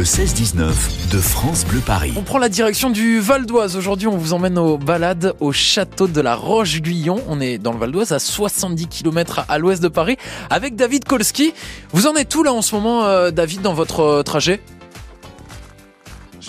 Le 16-19 de France Bleu Paris. On prend la direction du Val d'Oise. Aujourd'hui, on vous emmène aux balades au château de la Roche-Guyon. On est dans le Val d'Oise, à 70 km à l'ouest de Paris, avec David Kolski. Vous en êtes où là en ce moment, euh, David, dans votre euh, trajet? Je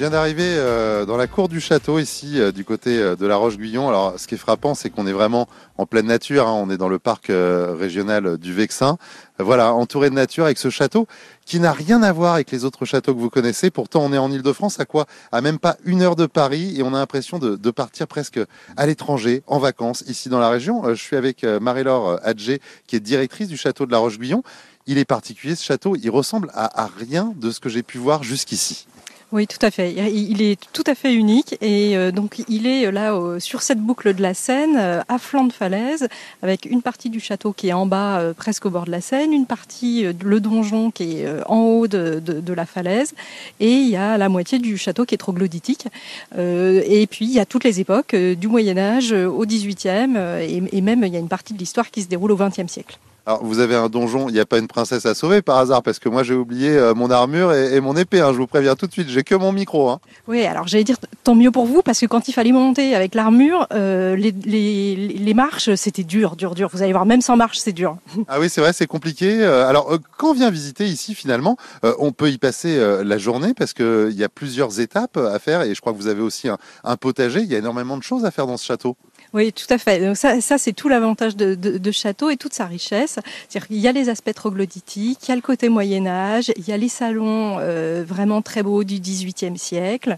viens d'arriver euh, dans la cour du château ici, euh, du côté euh, de la Roche-Guyon. Alors, ce qui est frappant, c'est qu'on est vraiment en pleine nature. hein. On est dans le parc régional du Vexin. Voilà, entouré de nature avec ce château qui n'a rien à voir avec les autres châteaux que vous connaissez. Pourtant, on est en Ile-de-France, à quoi? À même pas une heure de Paris, et on a l'impression de, partir presque à l'étranger, en vacances, ici dans la région. Je suis avec Marie-Laure Adjé, qui est directrice du château de la Roche-Guyon. Il est particulier, ce château. Il ressemble à rien de ce que j'ai pu voir jusqu'ici. Oui, tout à fait. Il est tout à fait unique et euh, donc il est euh, là sur cette boucle de la Seine, euh, à flanc de falaise, avec une partie du château qui est en bas, presque au bord de la Seine, une partie le donjon qui est en haut de, la falaise, et il y a la moitié du château qui est troglodytique. Et puis il y a toutes les époques, du Moyen Âge au XVIIIe, et même il y a une partie de l'histoire qui se déroule au XXe siècle. Alors, vous avez un donjon, il n'y a pas une princesse à sauver par hasard, parce que moi j'ai oublié euh, mon armure et, et mon épée, hein, je vous préviens tout de suite, j'ai que mon micro. Hein. Oui, alors j'allais dire tant mieux pour vous parce que quand il fallait monter avec l'armure, euh, les, les, les marches c'était dur, dur, dur. Vous allez voir, même sans marche c'est dur. Ah oui, c'est vrai, c'est compliqué. Euh, Alors, quand on vient visiter ici, finalement, on peut y passer la journée, parce qu'il y a plusieurs étapes à faire, et je crois que vous avez aussi un, un potager, il y a énormément de choses à faire dans ce château. Oui, tout à fait. Donc ça, ça c'est tout l'avantage de, de, de château et toute sa richesse. C'est-à-dire qu'il y a les aspects troglodytiques, il y a le côté Moyen Âge, il y a les salons euh, vraiment très beaux du XVIIIe siècle,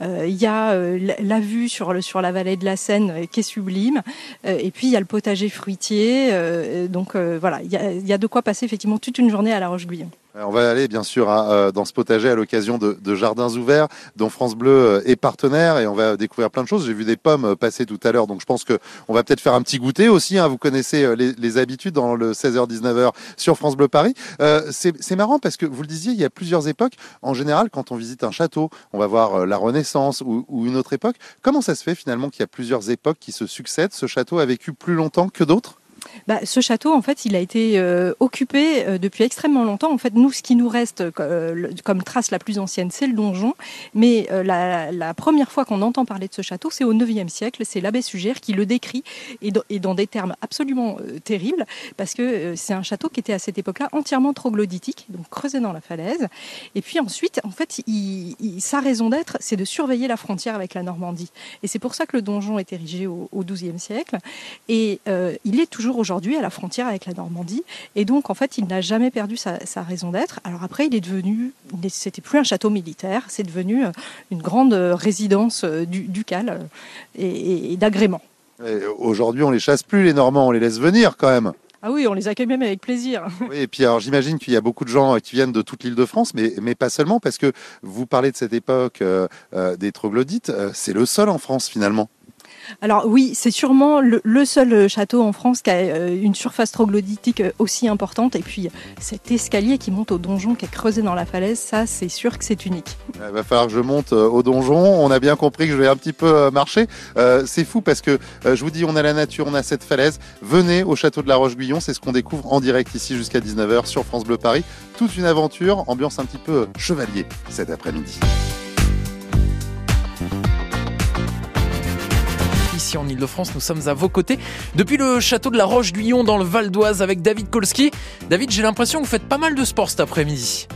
euh, il y a euh, la, vue sur, le, sur la vallée de la Seine euh, qui est sublime, euh, et puis il y a le potager fruitier. euh, donc voilà, il y, a, il y a de quoi passer effectivement toute une journée à La Roche-Guyon. Euh, On va aller, bien sûr, euh, dans ce potager à l'occasion de, Jardins Ouverts, dont France Bleu euh, est partenaire, et on va découvrir plein de choses. J'ai vu des pommes passer tout à l'heure, donc je pense que on va peut-être faire un petit goûter aussi. hein. Vous connaissez les, habitudes dans le 16h-19h sur France Bleu Paris. C'est marrant parce que vous le disiez, il y a plusieurs époques. En général, quand on visite un château, on va voir la Renaissance ou une autre époque. Comment ça se fait finalement qu'il y a plusieurs époques qui se succèdent? Ce château a vécu plus longtemps que d'autres? Bah, ce château, en fait, il a été euh, occupé euh, depuis extrêmement longtemps. En fait, nous, ce qui nous reste euh, comme trace la plus ancienne, c'est le donjon. Mais la, première fois qu'on entend parler de ce château, c'est au IXe siècle. C'est l'abbé Sugère qui le décrit et, dans- des termes absolument terribles, parce que c'est un château qui était à cette époque-là entièrement troglodytique, donc creusé dans la falaise. Et puis ensuite, en fait, sa raison d'être, c'est de surveiller la frontière avec la Normandie. Et c'est pour ça que le donjon est érigé au, au XIIe siècle. Et il est toujours aujourd'hui à la frontière avec la Normandie. Et donc, en fait, il n'a jamais perdu sa, sa raison d'être. Alors après, il est devenu, c'était plus un château militaire, c'est devenu euh, une grande euh, résidence euh, du, ducale et, et- et d'agrément. Aujourd'hui, on les chasse plus, les Normands, on les laisse venir quand même. Ah oui, on les accueille même avec plaisir. Oui, et puis alors j'imagine qu'il y a beaucoup de gens qui viennent de toute l'île de France, mais, mais pas seulement, parce que vous parlez de cette époque euh, euh, des troglodytes, euh, c'est le seul en France finalement. Alors oui, c'est sûrement le, seul château en France qui a euh, une surface troglodytique euh, aussi importante. Et puis cet escalier qui monte au donjon, qui est creusé dans la falaise, ça c'est sûr que c'est unique. Il va falloir que je monte euh, au donjon, on a bien compris que je vais un petit peu euh, marcher. Euh, c'est fou parce que euh, je vous dis, on a la nature, on a cette falaise. Venez au château de la Roche-Guyon, c'est ce qu'on découvre en direct ici jusqu'à 19h sur France Bleu Paris. Toute une aventure, ambiance un petit peu euh, chevalier cet après-midi. En Ile-de-France, nous sommes à vos côtés depuis le château de la Roche-Guyon dans le Val d'Oise avec David Kolski. David, j'ai l'impression que vous faites pas mal de sport cet après-midi.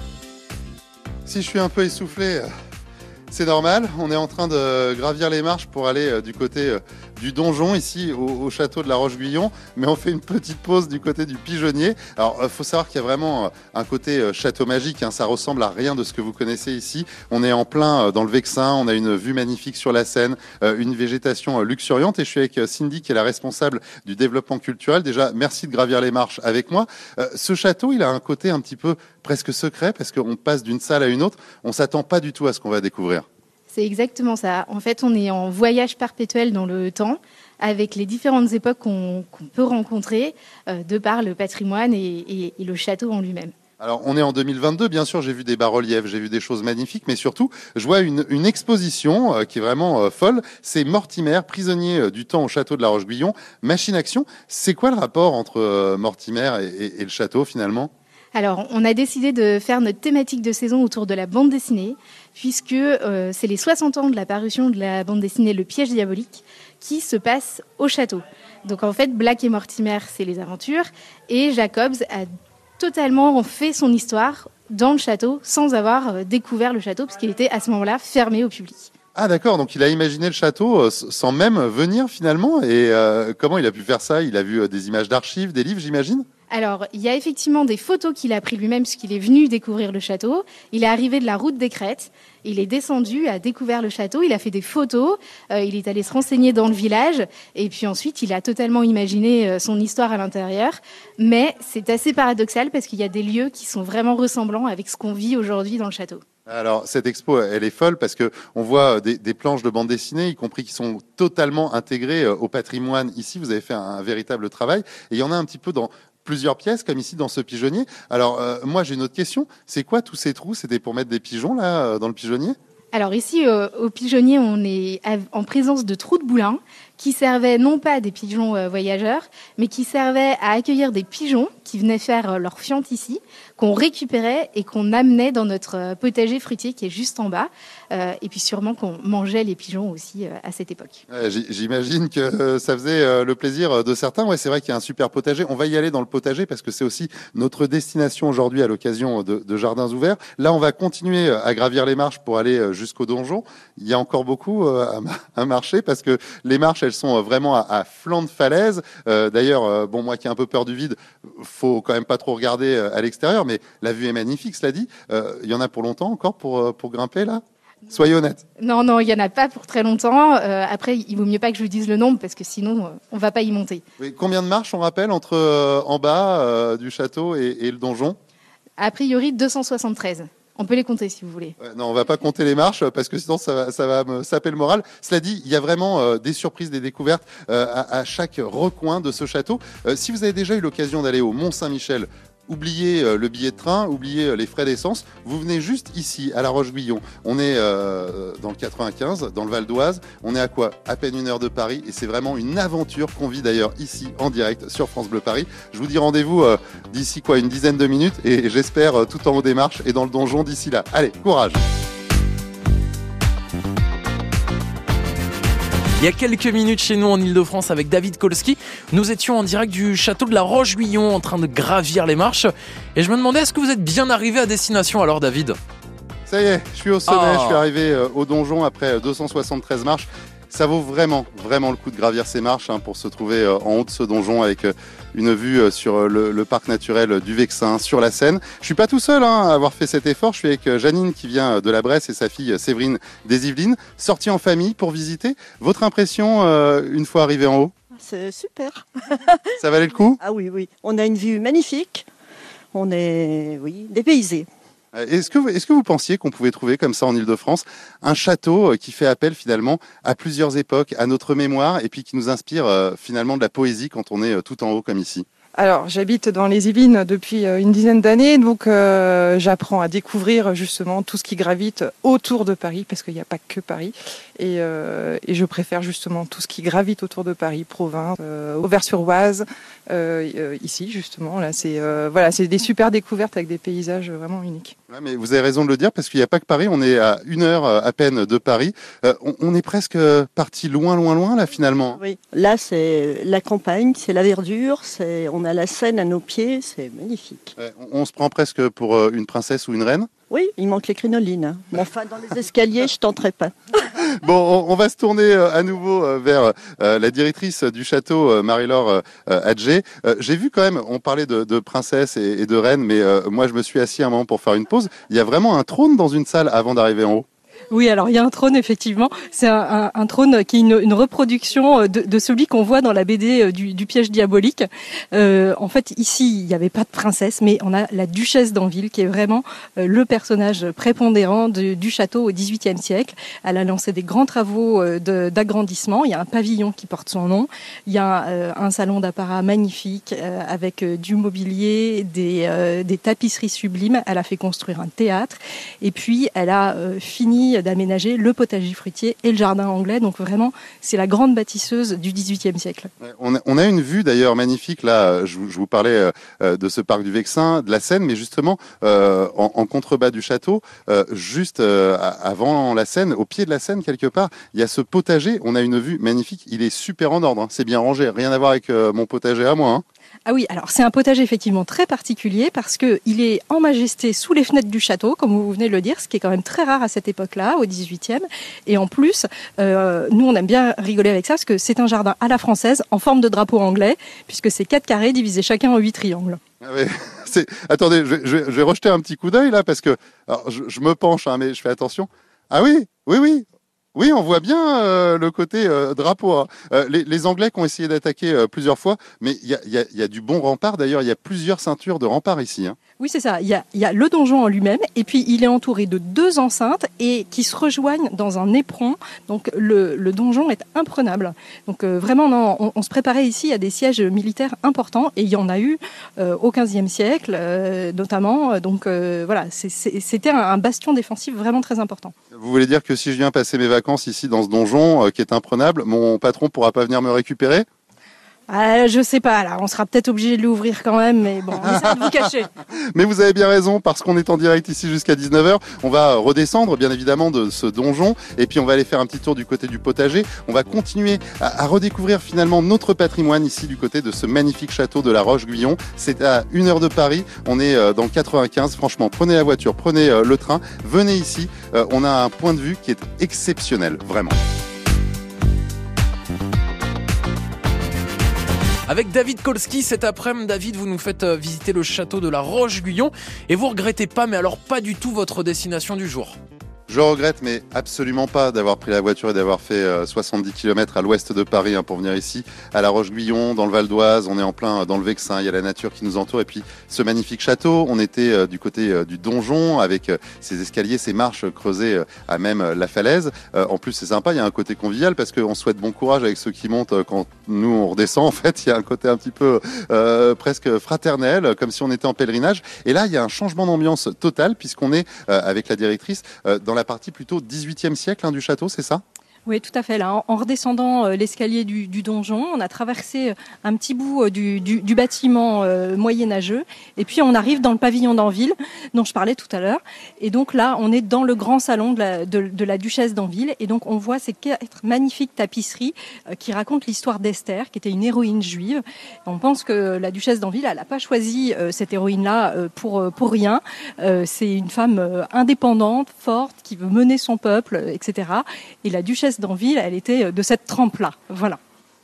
Si je suis un peu essoufflé, euh, c'est normal. On est en train de gravir les marches pour aller euh, du côté euh, du donjon, ici au, au château de la Roche-Guyon. Mais on fait une petite pause du côté du pigeonnier. Alors, il faut savoir qu'il y a vraiment euh, un côté euh, château magique. hein. Ça ressemble à rien de ce que vous connaissez ici. On est en plein euh, dans le Vexin. On a une vue magnifique sur la Seine, euh, une végétation euh, luxuriante. Et je suis avec euh, Cindy, qui est la responsable du développement culturel. Déjà, merci de gravir les marches avec moi. Euh, ce château, il a un côté un petit peu presque secret parce qu'on passe d'une salle à une autre. On s'attend pas du tout à ce qu'on va découvrir. C'est exactement ça. En fait, on est en voyage perpétuel dans le temps avec les différentes époques qu'on peut rencontrer euh, de par le patrimoine et, et- et le château en lui-même. Alors, on est en 2022, bien sûr, j'ai vu des bas-reliefs, j'ai vu des choses magnifiques, mais surtout, je vois une, une exposition euh, qui est vraiment euh, folle. C'est Mortimer, prisonnier euh, du temps au château de la Roche-Guyon, machine action. C'est quoi le rapport entre Mortimer et, et- et le château, finalement? Alors, on a décidé de faire notre thématique de saison autour de la bande dessinée, puisque euh, c'est les 60 ans de la parution de la bande dessinée Le piège diabolique qui se passe au château. Donc en fait, Black et Mortimer, c'est les aventures, et Jacobs a totalement fait son histoire dans le château sans avoir euh, découvert le château, parce qu'il était à ce moment-là fermé au public. Ah d'accord, donc il a imaginé le château euh, sans même venir finalement. Et comment il a pu faire ça? Il a vu des images d'archives, des livres, j'imagine? Alors, il y a effectivement des photos qu'il a prises lui-même, puisqu'il est venu découvrir le château. Il est arrivé de la route des Crêtes, il est descendu, a découvert le château, il a fait des photos, euh, il est allé se renseigner dans le village, et puis ensuite, il a totalement imaginé euh, son histoire à l'intérieur. Mais c'est assez paradoxal, parce qu'il y a des lieux qui sont vraiment ressemblants avec ce qu'on vit aujourd'hui dans le château. Alors cette expo, elle est folle parce que on voit euh, des, planches de bande dessinée, y compris qui sont totalement intégrées au patrimoine. Ici, vous avez fait un, un véritable travail, et il y en a un petit peu dans plusieurs pièces, comme ici dans ce pigeonnier. Alors euh, moi, j'ai une autre question. C'est quoi tous ces trous? C'était pour mettre des pigeons là euh, dans le pigeonnier? Alors ici, euh, au pigeonnier, on est en présence de trous de boulin qui servaient non pas à des pigeons voyageurs, mais qui servaient à accueillir des pigeons qui venaient faire euh, leur fiente ici, qu'on récupérait et qu'on amenait dans notre euh, potager fruitier qui est juste en bas. Euh, et puis sûrement qu'on mangeait les pigeons aussi à cette époque. J'imagine que ça faisait le plaisir de certains. Ouais, c'est vrai qu'il y a un super potager. On va y aller dans le potager parce que c'est aussi notre destination aujourd'hui à l'occasion de, Jardins ouverts. Là, on va continuer à gravir les marches pour aller jusqu'au donjon. Il y a encore beaucoup à, ma- à marcher parce que les marches, elles sont vraiment à, flanc de falaise. D'ailleurs, bon, moi qui ai un peu peur du vide, faut quand même pas trop regarder euh, à l'extérieur, mais la vue est magnifique, cela dit. Euh, Il y en a pour longtemps encore pour, euh, pour grimper là? Soyez honnête. Non, non, il n'y en a pas pour très longtemps. Euh, après, il vaut mieux pas que je vous dise le nombre parce que sinon, euh, on va pas y monter. Oui, combien de marches on rappelle entre euh, en bas du château et, et le donjon? A priori, 273. On peut les compter si vous voulez. Non, on va pas compter les marches parce que sinon ça va, me saper le moral. Cela dit, il y a vraiment euh, des surprises, des découvertes euh, à, à chaque recoin de ce château. Euh, si vous avez déjà eu l'occasion d'aller au Mont Saint-Michel, oubliez euh, le billet de train, oubliez euh, les frais d'essence. Vous venez juste ici, à La Roche-Guillon. On est euh, dans le 95, dans le Val d'Oise. On est à quoi? À peine une heure de Paris et c'est vraiment une aventure qu'on vit d'ailleurs ici en direct sur France Bleu Paris. Je vous dis rendez-vous d'ici quoi? Une dizaine de minutes et j'espère tout en haut des et dans le donjon d'ici là. Allez, courage Il y a quelques minutes chez nous en Ile-de-France avec David Kolski, nous étions en direct du château de la Roche-Guillon en train de gravir les marches. Et je me demandais, est-ce que vous êtes bien arrivé à destination alors, David? Ça y est, je suis au sommet, Ah. je suis arrivé euh, au donjon après euh, 273 marches. Ça vaut vraiment, vraiment le coup de gravir ces marches hein, pour se trouver euh, en haut de ce donjon avec euh, une vue euh, sur le, le parc naturel du Vexin, sur la Seine. Je suis pas tout seul hein, à avoir fait cet effort. Je suis avec Janine qui vient de la Bresse et sa fille Séverine des Yvelines, sortie en famille pour visiter. Votre impression euh, une fois arrivé en haut? C'est super. Ça valait le coup? Ah oui, oui. On a une vue magnifique. On est, oui, dépaysé. Euh, Est-ce que, vous- pensiez qu'on pouvait trouver comme ça en Ile-de-France un château euh, qui fait appel finalement à plusieurs époques, à notre mémoire et puis qui nous inspire euh, finalement de la poésie quand on est tout en haut comme ici? Alors, j'habite dans les Yvelines depuis une dizaine d'années, donc j'apprends à découvrir justement tout ce qui gravite autour de Paris, parce qu'il n'y a pas que Paris. Et, je préfère justement tout ce qui gravite autour de Paris, province, Auvers-sur-Oise, euh, euh, ici justement. Là, c'est euh, voilà, c'est des super découvertes avec des paysages vraiment uniques. Ouais, mais vous avez raison de le dire parce qu'il n'y a pas que Paris, on est à une heure à peine de Paris. Euh, on, on est presque parti loin, loin, loin là finalement. Oui. Là, c'est la campagne, c'est la verdure, c'est, on a la Seine à nos pieds, c'est magnifique. Ouais, on, on se prend presque pour une princesse ou une reine. Oui, il manque les crinolines. hein. Mais enfin, dans les escaliers, je tenterai pas. Bon, on, va se tourner euh, à nouveau euh, vers euh, la directrice du château, Marie-Laure Adjé. J'ai vu quand même, on parlait de, de princesse et, de reine, mais moi je me suis assis un moment pour faire une pause. Il y a vraiment un trône dans une salle avant d'arriver en haut. Oui, alors il y a un trône, effectivement. C'est un, un- un trône qui est une, une reproduction de, de celui qu'on voit dans la BD euh, du, du piège diabolique. Euh, en fait, ici, il n'y avait pas de princesse, mais on a la duchesse d'Anville, qui est vraiment euh, le personnage prépondérant du château au XVIIIe siècle. Elle a lancé des grands travaux euh, d'agrandissement. Il y a un pavillon qui porte son nom. Il y a euh, un salon d'apparat magnifique euh, avec euh, du mobilier, des, euh, des tapisseries sublimes. Elle a fait construire un théâtre. Et puis, elle a euh, fini d'aménager le potager fruitier et le jardin anglais. Donc vraiment, c'est la grande bâtisseuse du XVIIIe siècle. On a, une vue d'ailleurs magnifique là. Je, vous- parlais euh, de ce parc du Vexin, de la Seine, mais justement euh, en, contrebas du château, euh, juste euh, avant la Seine, au pied de la Seine quelque part, il y a ce potager. On a une vue magnifique. Il est super en ordre. hein. C'est bien rangé. Rien à voir avec euh, mon potager à moi. hein. Ah oui, alors c'est un potager effectivement très particulier parce que il est en majesté sous les fenêtres du château, comme vous venez de le dire, ce qui est quand même très rare à cette époque-là, au 18e. Et en plus, euh, nous on aime bien rigoler avec ça parce que c'est un jardin à la française en forme de drapeau anglais, puisque c'est quatre carrés divisés chacun en huit triangles. Ah Attendez, je, vais rejeter un petit coup d'œil là parce que je me penche, hein, mais je fais attention. Ah oui, oui, oui. Oui, on voit bien euh, le côté euh, drapeau. hein. Euh, les, Anglais qui ont essayé d'attaquer plusieurs fois, mais il y a, y y a du bon rempart. D'ailleurs, il y a plusieurs ceintures de rempart ici. hein. Oui, c'est ça. Il y, a, le donjon en lui-même, et puis il est entouré de deux enceintes et qui se rejoignent dans un éperon. Donc le, donjon est imprenable. Donc euh, vraiment, on, se préparait ici à des sièges militaires importants, et il y en a eu euh, au XVe siècle, euh, notamment. Donc voilà, c'était un, un bastion défensif vraiment très important. Vous voulez dire que si je viens passer mes vacances ici dans ce donjon qui est imprenable, mon patron pourra pas venir me récupérer? Ah, je sais pas, là, on sera peut-être obligé de l'ouvrir quand même, mais bon, on essaie de vous cacher. Mais vous avez bien raison, parce qu'on est en direct ici jusqu'à 19h. On va redescendre, bien évidemment, de ce donjon. Et puis, on va aller faire un petit tour du côté du potager. On va continuer à, à redécouvrir finalement notre patrimoine ici du côté de ce magnifique château de la Roche-Guyon. C'est à une heure de Paris. On est euh, dans le 95. Franchement, prenez la voiture, prenez euh, le train. Venez ici. Euh, on a un point de vue qui est exceptionnel, vraiment. Avec David Kolski, cet après-midi, David, vous nous faites euh, visiter le château de la Roche-Guyon et vous regrettez pas, mais alors pas du tout votre destination du jour. Je regrette, mais absolument pas, d'avoir pris la voiture et d'avoir fait euh, 70 km à l'ouest de Paris hein, pour venir ici, à La Roche-Guyon, dans le Val d'Oise. On est en plein euh, dans le Vexin, il y a la nature qui nous entoure. Et puis ce magnifique château, on était euh, du côté euh, du donjon avec euh, ces escaliers, ces marches creusées euh, à même euh, la falaise. Euh, en plus, c'est sympa, il y a un côté convivial parce qu'on souhaite bon courage avec ceux qui montent euh, quand nous on redescend. En fait, il y a un côté un petit peu euh, presque fraternel, comme si on était en pèlerinage. Et là, il y a un changement d'ambiance total puisqu'on est euh, avec la directrice euh, dans la partie plutôt 18e siècle hein, du château, c'est ça? Oui, tout à fait. Là, en, en redescendant euh, l'escalier du, donjon, on a traversé euh, un petit bout euh, du, bâtiment euh, moyenâgeux, et puis on arrive dans le pavillon d'Anville, dont je parlais tout à l'heure. Et donc là, on est dans le grand salon de la, duchesse d'Anville, et donc on voit ces quatre magnifiques tapisseries qui racontent l'histoire d'Esther, qui était une héroïne juive. On pense que la duchesse d'Anville, elle n'a pas choisi cette héroïne-là pour pour rien. C'est une femme indépendante, forte, qui veut mener son peuple, etc. Et la duchesse d'Anville, elle était euh, de cette trempe-là. Voilà.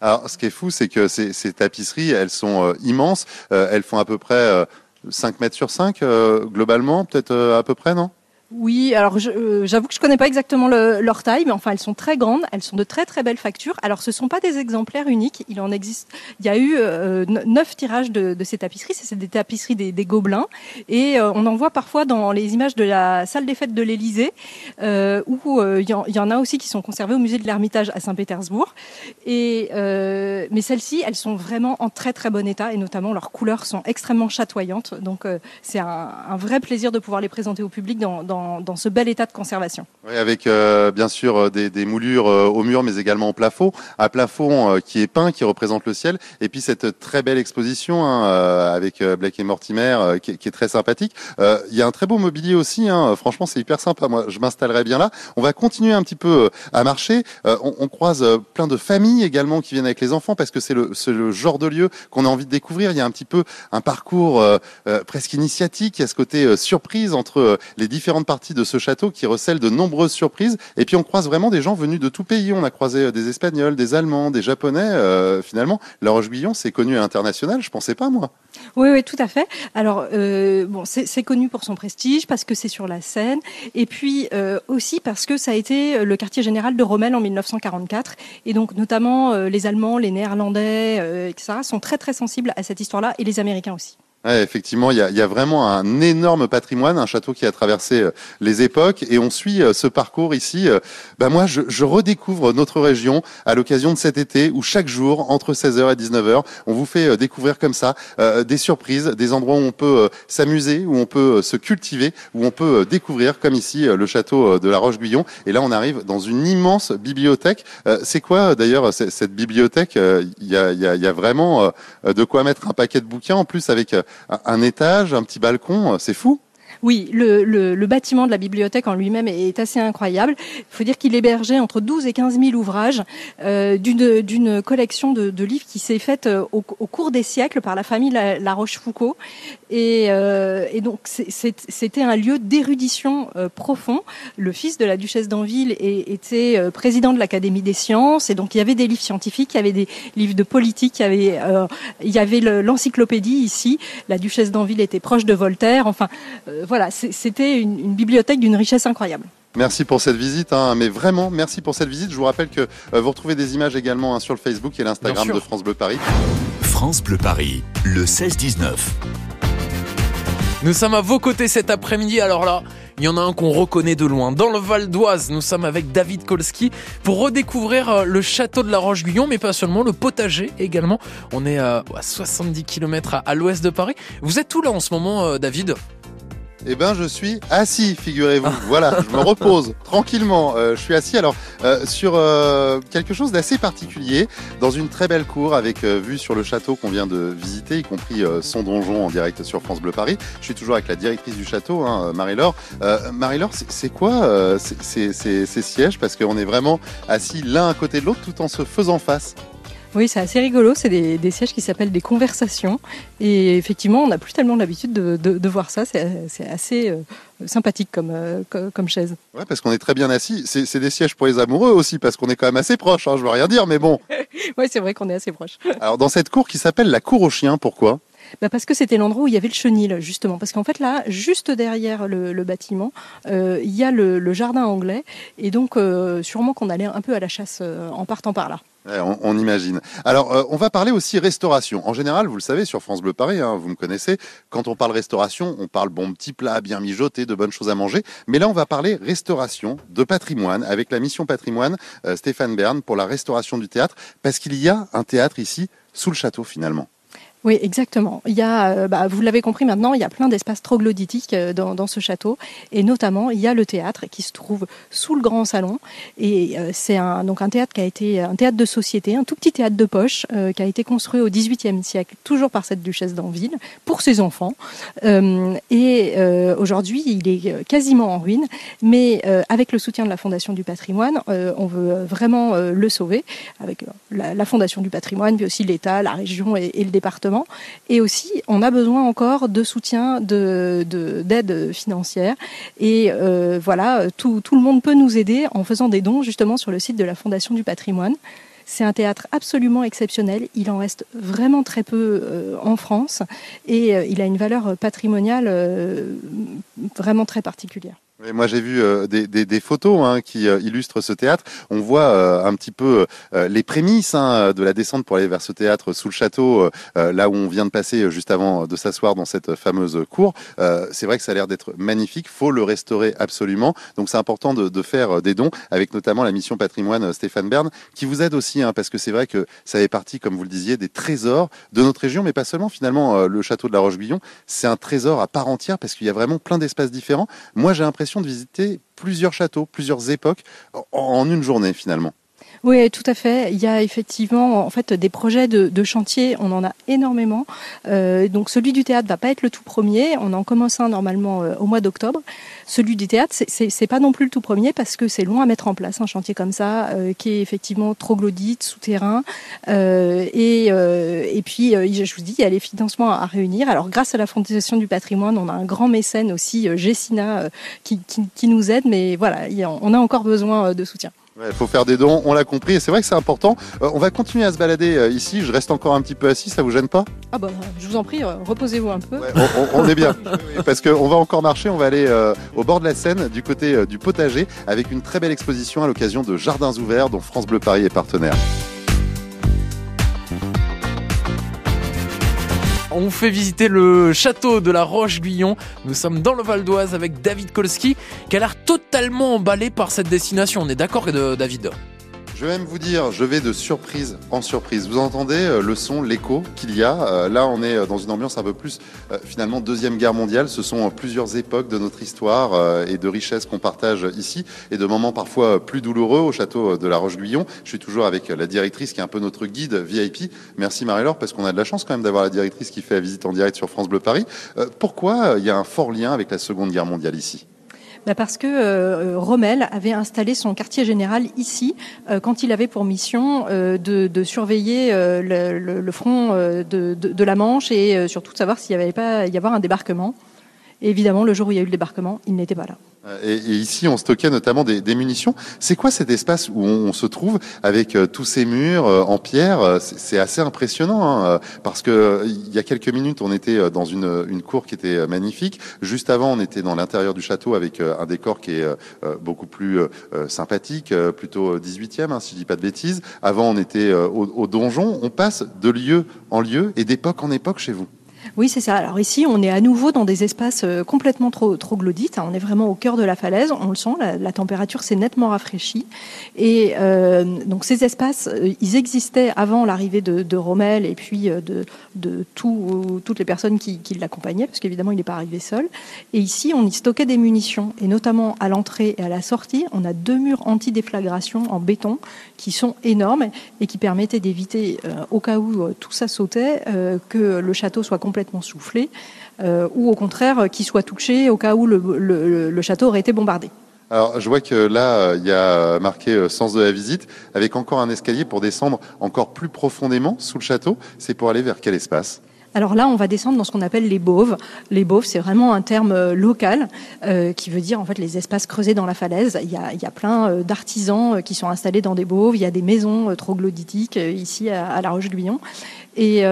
Alors, ce qui est fou, c'est que ces, tapisseries, elles sont euh, immenses. Euh, elles font à peu près euh, 5 mètres sur 5, euh, globalement, peut-être à peu près, non? Oui, alors euh, j'avoue que je connais pas exactement le- leur taille, mais enfin elles sont très grandes, elles sont de très très belles factures. Alors ce sont pas des exemplaires uniques, il en existe. Il y a eu euh, ne- neuf tirages de, ces tapisseries, c'est des tapisseries des, Gobelins, et euh, on en voit parfois dans les images de la salle des fêtes de l'Élysée, où il y, en- a aussi qui sont conservées au musée de l'Ermitage à Saint-Pétersbourg. Et mais celles-ci, elles sont vraiment en très très bon état, et notamment leurs couleurs sont extrêmement chatoyantes. Donc c'est un, vrai plaisir de pouvoir les présenter au public dans, dans ce bel état de conservation. Oui, avec euh, bien sûr euh, des, moulures euh, au mur, mais également au plafond. Un plafond qui est peint, qui représente le ciel. Et puis cette très belle exposition hein, avec Blake et Mortimer, qui, est- très sympathique. Il y a un très beau mobilier aussi. Hein. Franchement, c'est hyper sympa. Moi, je m'installerai bien là. On va continuer un petit peu à marcher. On, croise plein de familles également qui viennent avec les enfants parce que c'est le, le genre de lieu qu'on a envie de découvrir. Il y a un petit peu un parcours presque initiatique. Il y a ce côté surprise entre les différentes parties de ce château qui recèle de nombreuses surprises. Et puis on croise vraiment des gens venus de tout pays. On a croisé euh, des Espagnols, des Allemands, des Japonais. Euh, finalement, La Roche-Guyon, c'est connu à l'international. Je pensais pas moi. Oui, oui, tout à fait. Alors, euh, bon, c'est connu pour son prestige parce que c'est sur la Seine, et puis aussi parce que ça a été le quartier général de Rommel en 1944, et donc notamment les Allemands, les Néerlandais, etc., sont très très sensibles à cette histoire-là, et les Américains aussi. Ouais, effectivement, il y, a, il y, a, vraiment un énorme patrimoine, un château qui a traversé euh, les époques, et on suit euh, ce parcours ici. Euh, bah moi, je, je, redécouvre notre région à l'occasion de cet été, où chaque jour, entre 16h et 19h, on vous fait découvrir comme ça des surprises, des endroits où on peut s'amuser, où on peut se cultiver, où on peut découvrir, comme ici, le château de la Roche-Guyon. Et là, on arrive dans une immense bibliothèque. C'est quoi d'ailleurs cette bibliothèque Il y a, y, a, y a vraiment de quoi mettre un paquet de bouquins en plus avec un étage, un petit balcon, c'est fou. Oui, le, le, le, bâtiment de la bibliothèque en lui-même est assez incroyable. Il faut dire qu'il hébergeait entre 12 et 15 000 ouvrages euh, d'une collection de, de, livres qui s'est faite euh, au, au, cours des siècles par la famille La, Rochefoucauld. Et, euh, et donc c'était un lieu d'érudition euh, profond. Le fils de la duchesse d'Anville était euh, président de l'Académie des sciences, et donc il y avait des livres scientifiques, il y avait des livres de politique, il y avait, euh, avait l'encyclopédie ici. La duchesse d'Anville était proche de Voltaire. Enfin, c'était une, une bibliothèque d'une richesse incroyable. Merci pour cette visite, hein, mais vraiment merci pour cette visite. Je vous rappelle que euh, vous retrouvez des images également hein, sur le Facebook et l'Instagram de France Bleu Paris. France Bleu Paris, le 16-19. Nous sommes à vos côtés cet après-midi, alors là, il y en a un qu'on reconnaît de loin. Dans le Val d'Oise, nous sommes avec David Kolski pour redécouvrir euh, le château de la Roche-Guyon, mais pas seulement, le potager également. On est à 70 km à l'ouest de Paris. Vous êtes où là en ce moment, euh, David? Eh ben, je suis assis, figurez-vous. voilà, je me repose tranquillement. Euh, je suis assis alors euh, sur euh, quelque chose d'assez particulier, dans une très belle cour avec vue sur le château qu'on vient de visiter, y compris son donjon en direct sur France Bleu Paris. Je suis toujours avec la directrice du château, hein, Marie-Laure. Marie-Laure, c'est quoi ces sièges? Parce qu'on est vraiment assis l'un à côté de l'autre tout en se faisant face. Oui, c'est assez rigolo. C'est des, des, sièges qui s'appellent des conversations. Et effectivement, on n'a plus tellement l'habitude de, de, de, voir ça. C'est assez euh, sympathique comme, euh, comme chaise. Ouais, parce qu'on est très bien assis. C'est des sièges pour les amoureux aussi, parce qu'on est quand même assez proches. Hein, je veux rien dire, mais bon. oui, c'est vrai qu'on est assez proches. Alors, dans cette cour qui s'appelle la cour aux chiens, pourquoi? Bah parce que c'était l'endroit où il y avait le chenil, justement. Parce qu'en fait, là, juste derrière le, le bâtiment, euh, il y a le, le, jardin anglais. Et donc, euh, sûrement qu'on allait un peu à la chasse euh, en partant par là. On, on, imagine. Alors, euh, on va parler aussi restauration. En général, vous le savez, sur France Bleu Paris, hein, vous me connaissez, quand on parle restauration, on parle bon petit plat, bien mijoté, de bonnes choses à manger. Mais là, on va parler restauration de patrimoine avec la mission patrimoine euh, Stéphane Bern pour la restauration du théâtre, parce qu'il y a un théâtre ici, sous le château finalement. Oui, exactement. Il y a, euh, bah, vous l'avez compris maintenant, il y a plein d'espaces troglodytiques euh, dans, ce château, et notamment il y a le théâtre qui se trouve sous le grand salon. Et euh, c'est un, donc un théâtre qui a été un théâtre de société, un tout petit théâtre de poche qui a été construit au XVIIIe siècle, toujours par cette duchesse d'Anville, pour ses enfants. Et aujourd'hui, il est quasiment en ruine, mais avec le soutien de la Fondation du Patrimoine, on veut vraiment le sauver avec la, Fondation du Patrimoine, puis aussi l'État, la région et le département. Et aussi, on a besoin encore de soutien, d'aide de, d'aide financière. Et euh, voilà, tout, le monde peut nous aider en faisant des dons justement sur le site de la Fondation du patrimoine. C'est un théâtre absolument exceptionnel. Il en reste vraiment très peu euh, en France et euh, il a une valeur patrimoniale vraiment très particulière. Moi, j'ai vu euh, des, photos hein, qui euh, illustrent ce théâtre. On voit euh, un petit peu les prémices hein, de la descente pour aller vers ce théâtre sous le château, là où on vient de passer juste avant de s'asseoir dans cette fameuse cour. c'est vrai que ça a l'air d'être magnifique. Faut le restaurer absolument. Donc, c'est important de, de, faire des dons, avec notamment la mission patrimoine Stéphane Bern, qui vous aide aussi, hein, parce que c'est vrai que ça fait partie, comme vous le disiez, des trésors de notre région, mais pas seulement. Finalement, le château de la Roche-Guyon, c'est un trésor à part entière, parce qu'il y a vraiment plein d'espaces différents. Moi, j'ai l'impression de visiter plusieurs châteaux, plusieurs époques en une journée finalement. Oui, tout à fait. Il y a effectivement en fait des projets de, de chantier, on en a énormément. Euh, donc celui du théâtre va pas être le tout premier. On en commence un normalement euh, au mois d'octobre. Celui du théâtre, c'est pas non plus le tout premier parce que c'est long à mettre en place un chantier comme ça, euh, qui est effectivement troglodyte, souterrain. Euh, et, euh, et puis, je vous dis, il y a les financements à, réunir. Alors grâce à la Fondation du patrimoine, on a un grand mécène aussi, Gessina, qui, qui, qui nous aide. Mais voilà, on a encore besoin de soutien. Il ouais, faut faire des dons, on l'a compris, et c'est vrai que c'est important. Euh, on va continuer à se balader euh, ici, je reste encore un petit peu assis, ça vous gêne pas? Ah bah je vous en prie, euh, reposez-vous un peu. Ouais, on, on, est bien, parce qu'on va encore marcher, on va aller au bord de la Seine, du côté du potager, avec une très belle exposition à l'occasion de Jardins ouverts dont France Bleu Paris est partenaire. On fait visiter le château de la Roche-Guyon. Nous sommes dans le Val d'Oise avec David Kolski, qui a l'air totalement emballé par cette destination. On est d'accord, David? Je vais même vous dire, je vais de surprise en surprise. Vous entendez euh, le son, l'écho qu'il y a. Euh, là, on est euh, dans une ambiance un peu plus, finalement, Deuxième Guerre mondiale. Ce sont plusieurs époques de notre histoire et de richesses qu'on partage ici et de moments parfois plus douloureux au château de la Roche-Guyon. Je suis toujours avec la directrice qui est un peu notre guide VIP. Merci Marie-Laure parce qu'on a de la chance quand même d'avoir la directrice qui fait la visite en direct sur France Bleu Paris. Pourquoi il y a un fort lien avec la Seconde Guerre mondiale ici? Bah, parce que euh, Rommel avait installé son quartier général ici euh, quand il avait pour mission euh, de, surveiller le, front de, la Manche et surtout de savoir s'il n'y avait pas y avoir un débarquement. Évidemment, le jour où il y a eu le débarquement, il n'était pas là. Euh, et, ici, on stockait notamment des, munitions. C'est quoi cet espace où on, se trouve avec euh, tous ces murs euh, en pierre C'est assez impressionnant hein, parce que il y a quelques minutes, on était dans une, cour qui était magnifique. Juste avant, on était dans l'intérieur du château avec un décor qui est beaucoup plus sympathique, plutôt 18e, hein, si je dis pas de bêtises. Avant, on était au donjon. On passe de lieu en lieu et d'époque en époque chez vous. Oui, c'est ça. Alors ici, on est à nouveau dans des espaces euh, complètement trop, troglodytes. Hein. On est vraiment au cœur de la falaise. On le sent, la, température s'est nettement rafraîchie. Et euh, donc ces espaces, euh, ils existaient avant l'arrivée de, de, Rommel et puis de, de tout, toutes les personnes qui, qui l'accompagnaient, parce qu'évidemment, il n'est pas arrivé seul. Et ici, on y stockait des munitions. Et notamment à l'entrée et à la sortie, on a deux murs anti-déflagration en béton qui sont énormes et qui permettaient d'éviter, au cas où tout ça sautait, que le château soit complètement soufflé, euh, ou au contraire euh, qu'il soit touché au cas où le, château aurait été bombardé. Alors, je vois que là, euh, il y a marqué sens de la visite, avec encore un escalier pour descendre encore plus profondément sous le château. C'est pour aller vers quel espace? Alors là, on va descendre dans ce qu'on appelle les bauves. Les bauves, c'est vraiment un terme euh, local euh, qui veut dire en fait les espaces creusés dans la falaise. Il y a, plein euh, d'artisans qui sont installés dans des bauves. Il y a des maisons troglodytiques ici à, La Roche-Guyon. Et,